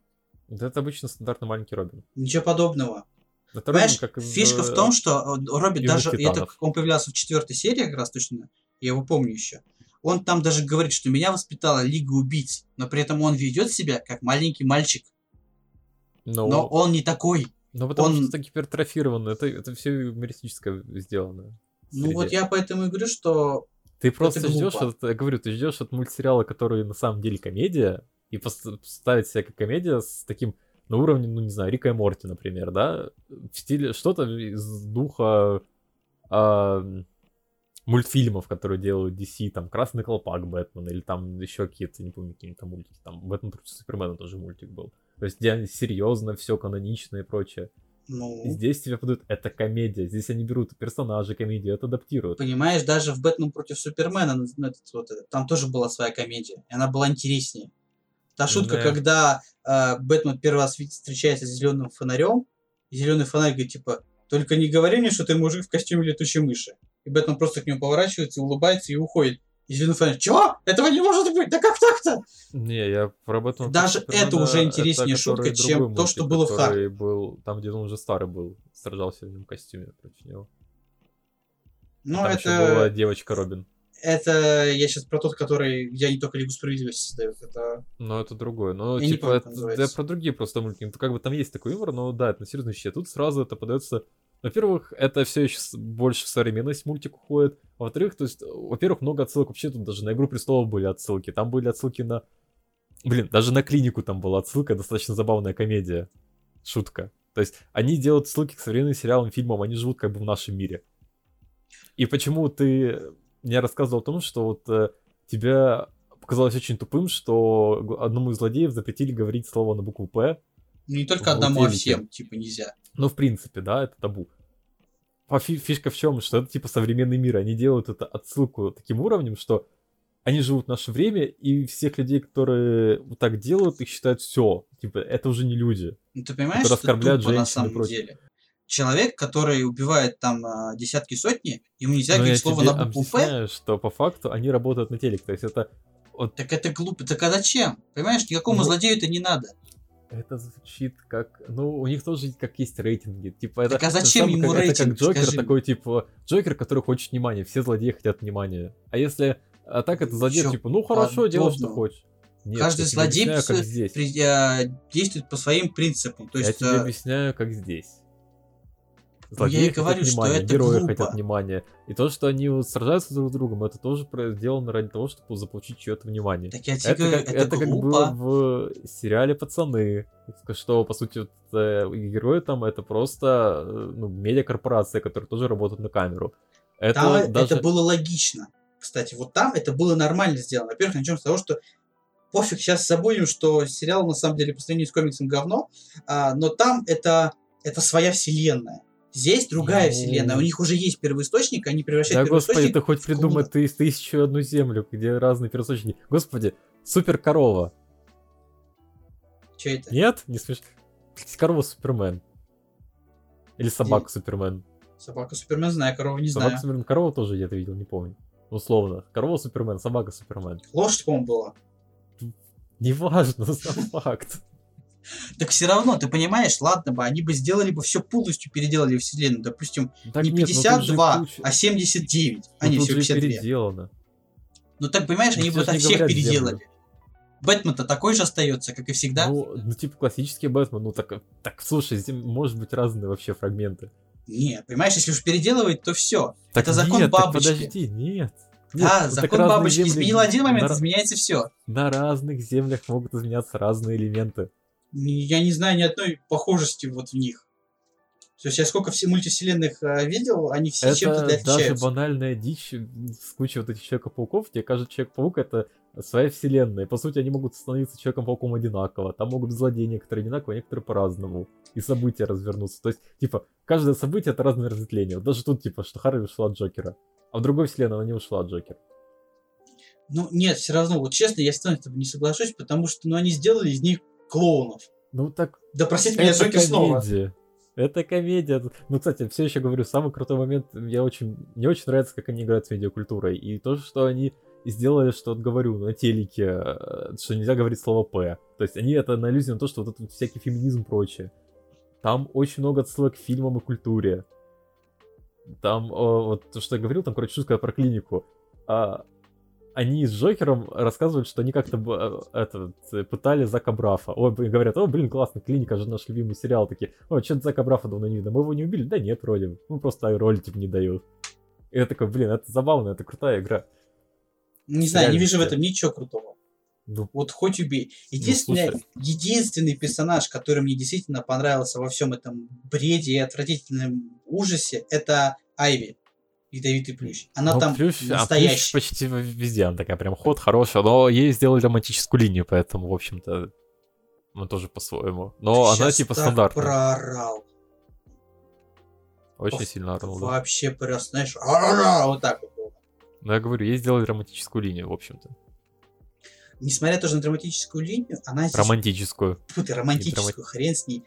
Вот Это обычно стандартный маленький Робин. Ничего подобного. Это Понимаешь, Робин, как из, фишка в э, том, что э, Робин даже, это, он появлялся в четвертой серии как раз точно, я его помню еще. Он там даже говорит, что меня воспитала Лига Убийц, но при этом он ведет себя как маленький мальчик. Но, Но он не такой. Но потому он- что это гипертрофировано, это, это все юмористическое сделано. Ну вот я поэтому и говорю, что Ты просто ждешь, от, я говорю, ты ждешь от мультсериала, который на самом деле комедия, и пос- поставить себя как комедия с таким на уровне, ну не знаю, Рика и Морти, например, да, в стиле что-то из духа а, мультфильмов, которые делают DC, там Красный колпак Бэтмена, или там еще какие-то, не помню, какие-то мультики, там Бэтмен против Супермена тоже мультик был. То есть где серьезно, все канонично и прочее. ну, И здесь тебе подают, это комедия, здесь они берут персонажей комедии, это адаптируют. понимаешь, даже в Бэтмен против Супермена ну, этот вот, э, там тоже была своя комедия, и она была интереснее. Та шутка, Да. когда э, Бэтмен первый раз встречается с зеленым фонарем, и зеленый фонарь говорит, типа, только не говори мне, что ты мужик в костюме летучей мыши. И Бэтмен просто к нему поворачивается, улыбается и уходит. И зеленый фонарь, чего? Этого не может быть, да как так-то? Не, я про Бэтмена Даже это уже интереснее это шутка, чем другой то, что мультик, было в который был Там, где он уже старый был, сражался в нем костюме против него. Ну, там это, была девочка Робин. это я сейчас про тот, который, где они только Лигу Справедливости создают. Это Но это другое. Но, Я типа, помню, это, я про другие просто мультики. Ну, как бы там есть такой юмор, но да, это на серьезной щите. Тут сразу это подается... Во-первых, это все еще больше в современность мультик уходит. Во-вторых, то есть, во-первых, много отсылок. Вообще тут даже на Игру Престолов были отсылки. Там были отсылки на... Блин, даже на клинику там была отсылка, достаточно забавная комедия. Шутка. То есть, они делают ссылки к современным сериалам, фильмам, они живут как бы в нашем мире. И почему ты мне рассказывал о том, что вот э, тебе показалось очень тупым, что одному из злодеев запретили говорить слово на букву П. Ну, не только одному, а всем, типа, нельзя. Ну, в принципе, да, это табу. А фи- фишка в чем? Что это типа современный мир. Они делают это отсылку таким уровнем, что они живут в наше время, и всех людей, которые вот так делают, их считают все. Типа, это уже не люди. Ну, ты понимаешь, что оскорбляют тупо на женщин и самом прочее. деле? Человек, который убивает там а, десятки сотни, ему нельзя Но говорить слово на букву П, что по факту они работают на телеке. То есть это вот так это глупо. Так а зачем? Понимаешь, никакому Ну, злодею это не надо. Это звучит как... Ну, у них тоже как есть рейтинги. Типа, это, Так а это зачем самое, ему как, Это рейтинг, как Джокер скажи такой, типа... Джокер, который хочет внимания. Все злодеи хотят внимания. А если... А так это злодей, Чё типа, ну хорошо, делай, что хочешь. Нет, Каждый я злодей объясняю, пс- здесь. при- а, действует по своим принципам. То Я есть, тебе а, объясняю, как здесь. Ну, я и Злодеи хотят говорю, что внимания, это герои глупо. хотят внимания. И то, что они вот сражаются друг с другом, это тоже сделано ради того, чтобы заполучить чье-то внимание. так я тебе Это, говорю, как, это, это как было глупо. в сериале «Пацаны», что, по сути, вот, э, герои там это просто э, ну, медиакорпорация, которая тоже работает на камеру. Это Там даже... это было логично. Кстати, вот там это было нормально сделано. Во-первых, начнем с того, что пофиг, сейчас забудем, что сериал на самом деле по сравнению с комиксом говно, а, но там это, это своя вселенная. Здесь другая вселенная. У них уже есть первоисточник, они Да, превращают господи, первоисточник ты хоть придумай ты тысячу и одну землю, где разные первоисточники. Господи, супер корова. Чё это? Нет? Не смешно. Корова Супермен. Или собака Супермен. Собака Супермен, знаю, корову не Собака знаю. Супермен. Корова тоже я это видел, не помню. Условно. Корова Супермен, собака Супермен. Лошадь, по-моему, была. Неважно, сам факт. Так все равно, ты понимаешь, ладно бы, они бы сделали бы все полностью, переделали вселенную. Допустим, Так не нет, ну тут же 52, куча- а 79, а ну не тут всего же 52. переделано. Ну так, понимаешь, Ну, они все бы так не всех переделали. землю. Бэтмен-то такой же остается, как и всегда. Ну, ну, типа классический Бэтмен, ну так, так, слушай, здесь может быть разные вообще фрагменты. Не, понимаешь, если уж переделывать, то все. Так Это закон нет, так бабочки. подожди, нет. Да, Нет, ну, так закон бабочки земли- изменил один момент, на, изменяется все. на разных землях могут изменяться разные элементы. Я не знаю ни одной похожести вот в них. То есть я сколько все мультивселенных э, видел, они все чем-то Это даже отличаются. банальная дичь с кучей вот этих Человека-пауков. Тебе кажется, Человек-паук это своя вселенная. По сути, они могут становиться Человеком-пауком одинаково. Там могут быть злодеи некоторые одинаково, а некоторые по-разному. И события развернутся. То есть, типа, каждое событие это разное разветвление. Вот даже тут, типа, что Харви ушла от Джокера. А в другой вселенной она не ушла от Джокера. Ну нет, все равно, вот честно, я с тобой не соглашусь, потому что ну, они сделали из них клоунов. Ну так Да простите меня, Джокер снова. Это комедия. Ну, кстати, все еще говорю, самый крутой момент, я очень, мне очень нравится, как они играют с медиакультурой. И то, что они сделали, что вот говорю, на телеке, э, что нельзя говорить слово «п». То есть они это на на то, что вот этот всякий феминизм и прочее. Там очень много отсылок к фильмам и культуре. Там, о, вот то, что я говорил, там, короче, шутка про клинику. А, они с Джокером рассказывают, что они как-то э, этот, э, пытали Зака Брафа. Ой, блин, говорят, о, блин, классно, клиника же наш любимый сериал. Такие, о, что-то Зака Брафа давно не видно. Мы его не убили? Да нет, вроде. бы. Ну, просто роль типа не дают. И я такой, блин, это забавно, это крутая игра. Не знаю, не вижу в этом ничего крутого. Ну, Вот хоть убей. Единственный, слушай. единственный персонаж, который мне действительно понравился во всем этом бреде и отвратительном ужасе, это Айви. Ядовитый плющ. Она ну, там плющ, а плющ настоящая. почти везде, она такая прям ход хорошая, но ей сделали романтическую линию, поэтому, в общем-то, мы тоже по-своему. Но Ты она типа так стандартная. проорал. Очень Оф, сильно орал, да. Вообще просто, знаешь, вот так вот было. Но я говорю, ей сделали романтическую линию, в общем-то. Несмотря тоже на драматическую линию, она здесь... Романтическую. Фу ты, романтическую, драмати- хрен с ней.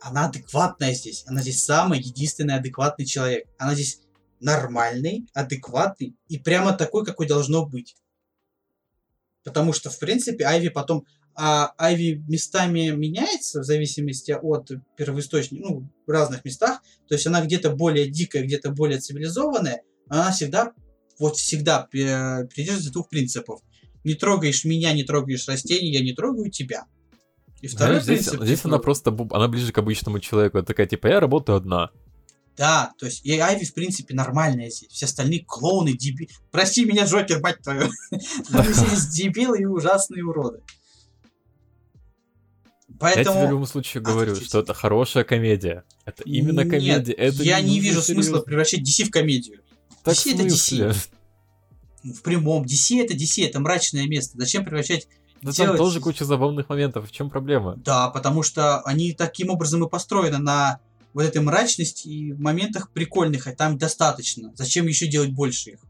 Она адекватная здесь. Она здесь самый единственный адекватный человек. Она здесь нормальный, адекватный и прямо такой, какой должно быть. Потому что, в принципе, Айви потом... А Айви местами меняется в зависимости от первоисточника, ну, в разных местах. То есть она где-то более дикая, где-то более цивилизованная, но она всегда, вот всегда э, придерживается двух принципов. Не трогаешь меня, не трогаешь растений, я не трогаю тебя. И второй Знаешь, здесь, принцип, здесь типа, она просто, она ближе к обычному человеку. Это такая, типа, я работаю одна. Да, то есть и Айви, в принципе, нормальная здесь. Все остальные клоуны, деби... Прости меня, Джокер, мать твою. Они здесь дебилы и ужасные уроды. Я тебе в Поэтому... любом случае говорю, Отвратительно. что это хорошая комедия. Это именно Нет, комедия. Это я не нужно вижу смысла серьезно. превращать DC в комедию. Так DC это DC. смысле? В прямом. DC это DC, это мрачное место. Зачем превращать... Да там делать- тоже куча забавных моментов. В чем проблема? Да, потому что они таким образом и построены на вот этой мрачности и моментах прикольных, а там достаточно. Зачем еще делать больше их?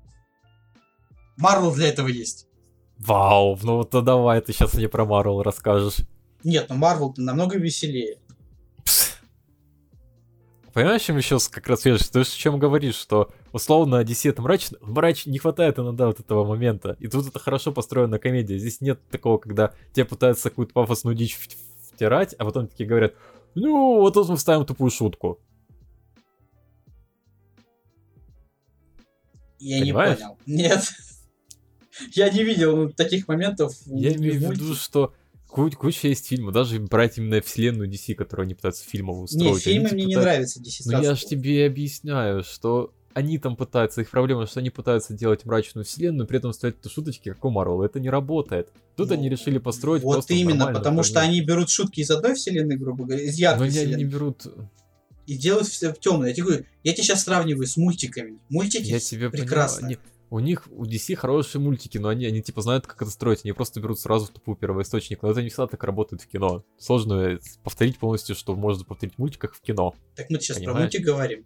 Марвел для этого есть. Вау, ну вот то давай ты сейчас мне про Марвел расскажешь. Нет, ну Марвел намного веселее. Пс. Понимаешь, чем еще как раз свежесть? Ты же о чем говоришь, что условно DC это мрачно, мрач не хватает иногда вот этого момента. И тут это хорошо построена комедия. Здесь нет такого, когда тебе пытаются какую-то пафосную дичь в- втирать, а потом такие говорят, ну, вот тут мы вставим тупую шутку. Я Понимаешь? не понял. Нет. Я не видел ну, таких моментов. Я имею в виду, что ку- куча есть фильмов, даже брать именно вселенную DC, которую они пытаются фильмово устроить. Не, они фильмы типа мне не пытаются- нравятся DC Ну я сразу. ж тебе объясняю, что они там пытаются, их проблема, что они пытаются делать мрачную вселенную, при этом ставить шуточки, как у Марвел. Это не работает. Тут Ну, они решили построить Вот именно, потому что они берут шутки из одной вселенной, грубо говоря, из Но яркой они, они вселенной, не берут... и делают все в темное. Я тебе говорю, я тебе сейчас сравниваю с мультиками. Мультики Я тебе прекрасно. понимаю. они- У них, у DC хорошие мультики, но они, они типа знают, как это строить. Они просто берут сразу в тупую первоисточник. Но это не всегда так работает в кино. Сложно повторить полностью, что можно повторить в мультиках в кино. Так мы сейчас про Понимаешь? мультик говорим.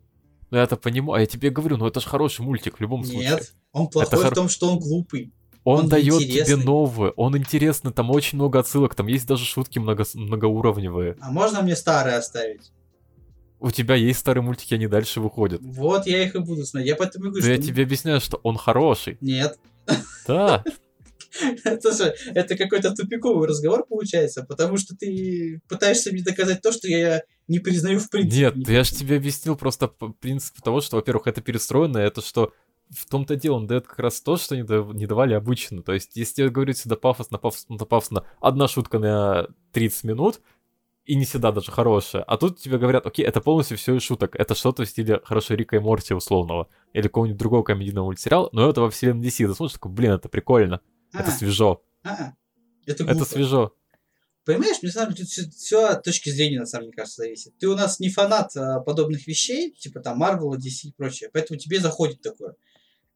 Ну я это понимаю, я тебе говорю, ну это же хороший мультик в любом случае. Нет, он плохой хор- в том, что он глупый. Он, Он дает тебе новое, он интересный, там очень много отсылок, там есть даже шутки много, многоуровневые. А можно мне старые оставить? У тебя есть старые мультики, они дальше выходят. Вот я их и буду смотреть. Я поэтому и говорю, Да я что... тебе объясняю, что он хороший. Нет. Да, Это же, это какой-то тупиковый разговор получается, потому что ты пытаешься мне доказать то, что я не признаю в принципе. нет, я же тебе объяснил просто принцип того, что, во-первых, это перестроено, это что в том-то дело, он дает как раз то, что не, да- не давали обычно. То есть, если тебе говорить сюда пафосно, пафосно, пафосно, одна шутка на 30 минут, и не всегда даже хорошая. А тут тебе говорят, окей, это полностью все из шуток. Это что-то в стиле хорошо Рика и Морти условного. Или какого-нибудь другого комедийного мультсериала, но это во вселенной DC. Ты смотришь, такой, блин, это прикольно. Это А, свежо. а, это глупо. Это свежо. Понимаешь, мне самом деле тут все от точки зрения, на самом деле, кажется, зависит. Ты у нас не фанат а, подобных вещей, типа там Марвела, DC и прочее, поэтому тебе заходит такое.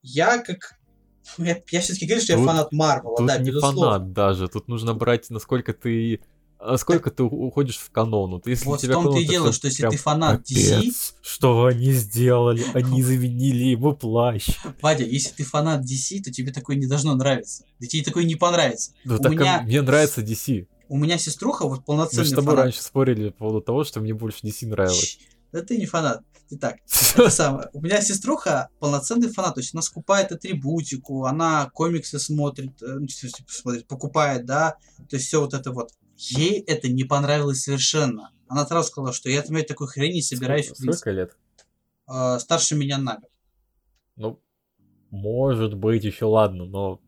Я как... Я, все-таки говорю, что я Тут- фанат Марвела, да, не безусловно. фанат даже. Тут нужно брать, насколько ты... Насколько ты у- уходишь в канон. Вот если Вот у тебя в том-то канон, и дело, что если ты фанат DC, Капец, что они сделали? Они заменили ему плащ. Вадя, если ты фанат DC, то тебе такое не должно нравиться. Да тебе такое не понравится. Ну У так а меня- мне нравится DC. У меня сеструха вот Мы полноценный с тобой фанат. раньше спорили по поводу того, что мне больше DC нравилось. Да ты не фанат. Итак, это самое. У меня сеструха полноценный фанат, то есть она скупает атрибутику, она комиксы смотрит, э, ну, смотрит, покупает, да, то есть все вот это вот. Ей это не понравилось совершенно. Она сразу сказала, что я смотреть такой хрень не собираюсь, в Сколько, принципе. сколько лет? Э, старше меня на год. Ну, может быть, еще ладно, но...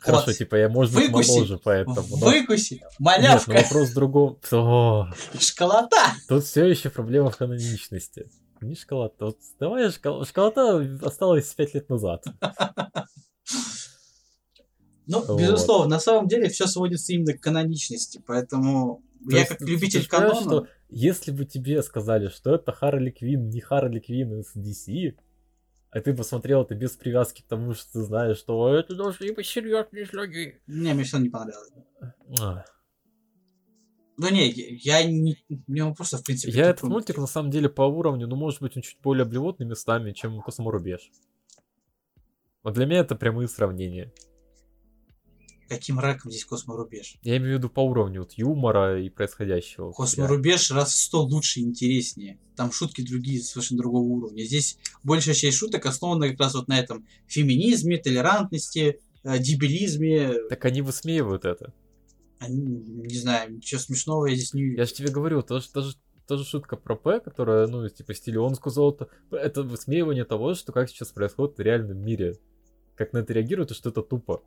Хорошо, Вот. типа, я, может быть, Выкуси. моложе, поэтому... но- Выкуси, Нет, малявка, но вопрос в другом. О, школота. Тут все еще проблема в каноничности. Не школота. Вот давай школ... школота осталась 5 лет назад. Ну, Вот. безусловно, на самом деле все сводится именно к каноничности, поэтому То я есть как ты- любитель ты понимаешь, канона... что если бы тебе сказали, что это Харли Квин, не Харли Квин из DC, а ты посмотрел это без привязки к тому, что ты знаешь, что это должны быть серьезные злодеи. Не, мне все не понравилось. А. Ну не, я не... Мне просто, в принципе... Я этот мультик на самом деле по уровню, ну может быть он чуть более блевотный местами, чем Косморубеж. Вот для меня это прямые сравнения. Каким раком здесь Косморубеж? Я имею в виду по уровню вот, юмора и происходящего. Косморубеж раз в сто лучше и интереснее. Там шутки другие, совершенно другого уровня. Здесь большая часть шуток основана как раз вот на этом феминизме, толерантности, э, дебилизме. Так они высмеивают это. Они, Не знаю, ничего смешного я здесь не вижу. Я же тебе говорю, тоже, даже, тоже шутка про П, которая, ну, типа, стиле он сказал, это, это высмеивание того, что как сейчас происходит в реальном мире. Как на это реагируют, и что это тупо.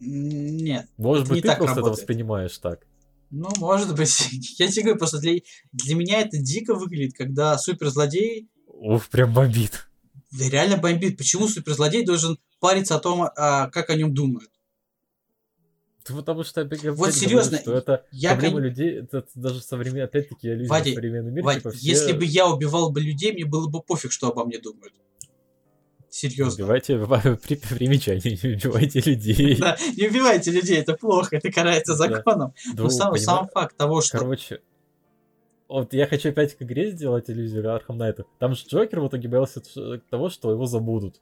Нет. Может Это быть, не ты так просто это работает. воспринимаешь так. Ну, может быть. Я тебе говорю, просто для, для меня это дико выглядит, когда суперзлодей Уф, прям бомбит. да, реально бомбит. Почему суперзлодей должен париться о том, а, как о нем думают? Ты потому что опять, опять Вот говорю, серьезно, что это Я, проблема кон- людей, это даже современные, опять-таки, люди Вадя, в современном мире, Вадь, типа, все... если бы я убивал бы людей, мне было бы пофиг, что обо мне думают. Серьезно. Убивайте при примечание, не убивайте людей. Да, не убивайте людей, это плохо, это карается Да. законом. Но сам, факт того, что... Короче, вот я хочу опять к игре сделать аллюзию Архам Найта. Там же Джокер в итоге боялся того, что его забудут.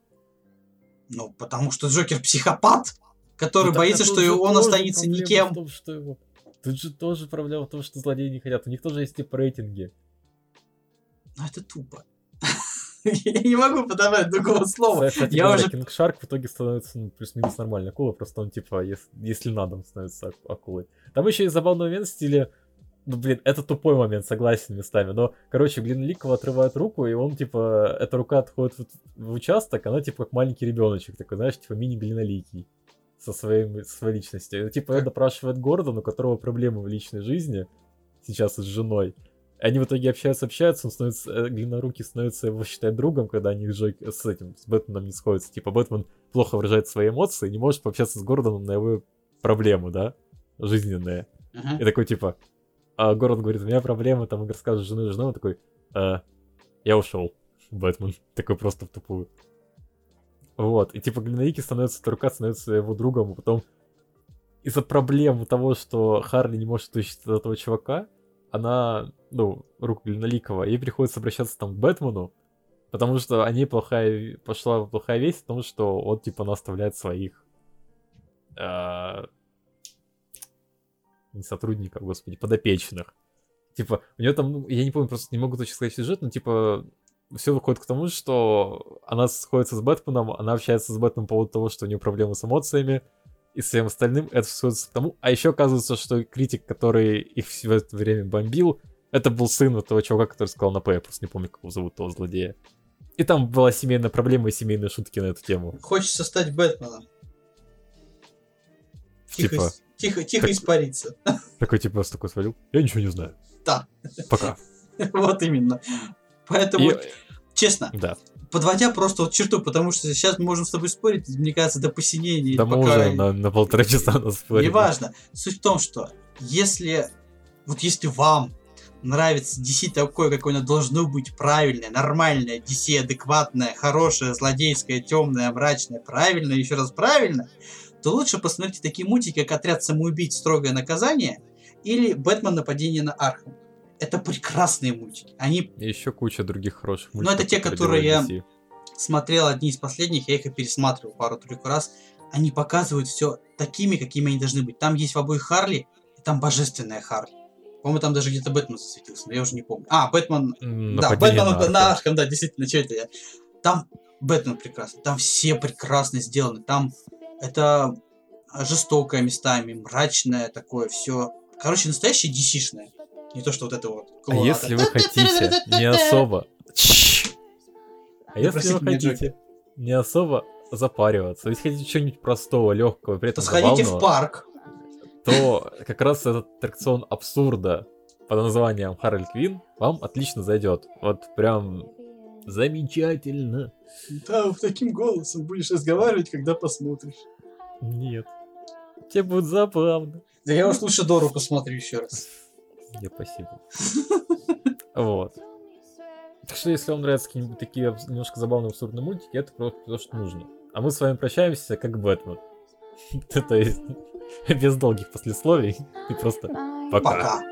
Ну, потому что Джокер психопат, который Ну, боится, что он останется никем. том, что его- Тут же тоже проблема в том, что злодеи не хотят. У них тоже есть типа рейтинги. Ну, это тупо. Я не могу подобрать другого слова. Я уже... Кинг Шарк в итоге становится ну, плюс-минус нормальной акулой, просто он типа, если, надо, он становится ак- акулой. Там еще есть забавный момент в стиле, ну блин, это тупой момент, согласен местами, но, короче, Глинликова отрывает руку, и он типа, эта рука отходит в, в участок, она типа как маленький ребеночек, такой, знаешь, типа мини-глиноликий со, своим, со своей личностью. И, типа, он допрашивает Гордона, у которого проблемы в личной жизни, сейчас с женой. Они в итоге общаются, общаются, он становится, э, Глинорукий становится его считать другом, когда они с, Джой- с этим, с Бэтменом не сходятся. Типа, Бэтмен плохо выражает свои эмоции, не может пообщаться с Гордоном на его проблемы, да, жизненные. Мгм. И такой, типа, а Гордон говорит, у меня проблемы, там, рассказывает жены, жена, он такой, «А, я ушел, Бэтмен, такой просто в тупую. Вот, и типа Глинорукий становится, рука становится его другом, а потом из-за проблем того, что Харли не может вытащить от этого чувака, она, ну, руку Глиноликова, ей приходится обращаться там к Бэтмену, потому что о ней плохая, пошла плохая весть о том, что он, типа, наставляет своих а, не сотрудников, господи, подопечных. Типа, у нее там, ну, я не помню, просто не могу точно сказать сюжет, но, типа, все выходит к тому, что она сходится с Бэтменом, она общается с Бэтменом по поводу того, что у нее проблемы с эмоциями, и всем остальным это все к тому. А еще оказывается, что критик, который их в это время бомбил, это был сын вот того чувака, который сказал на П, я просто не помню, как его зовут, того злодея. И там была семейная проблема и семейные шутки на эту тему. Хочется стать Бэтменом. Тихо, Типа, тихо, тихо как- испариться. такой типа просто такой свалил. Я ничего не знаю. Да. Пока. Вот именно. Поэтому, И- честно, да. Подводя просто вот черту, потому что сейчас мы можем с тобой спорить, мне кажется, до посинения. Да мы пока- уже на, на полтора часа нас спорили. Неважно. Суть в том, что если вот если вам нравится DC такое, какое оно должно быть, правильное, нормальное, DC адекватное, хорошее, злодейское, темное, мрачное, правильное, еще раз правильно, то лучше посмотрите такие мультики, как «Отряд самоубийц. Строгое наказание» или «Бэтмен. Нападение на Архам». Это прекрасные мультики. Они И еще куча других хороших Ну, мультиков. это те, которые я- DC. смотрел одни из последних, я их и пересматривал пару-тройку раз. Они показывают все такими, какими они должны быть. Там есть в обоих Харли, и там божественная Харли. По-моему, там даже где-то Бэтмен засветился, но я уже не помню. А, Бэтмен... М, да, нападение Бэтмен на, на Архам, да, действительно, что это я? Там Бэтмен прекрасный, там все прекрасно сделаны. Там это жестокое местами, мрачное такое, все. Короче, настоящее DC-шное. Не то, что вот это вот. А если вы хотите не особо... А если вы хотите не особо запариваться, если хотите чего-нибудь простого, легкого, при то этом сходите в парк. то как раз этот аттракцион абсурда под названием Харальд Квин вам отлично зайдет. Вот прям замечательно. Да, таким голосом будешь разговаривать, когда посмотришь. Нет. Тебе будет забавно. Да я уж лучше Дору посмотрю еще раз. Не, спасибо. Вот. Так что, если вам нравятся какие-нибудь такие немножко забавные абсурдные мультики, это просто то, что нужно. А мы с вами прощаемся, как Бэтмен. То есть, без долгих послесловий. И просто пока. Пока.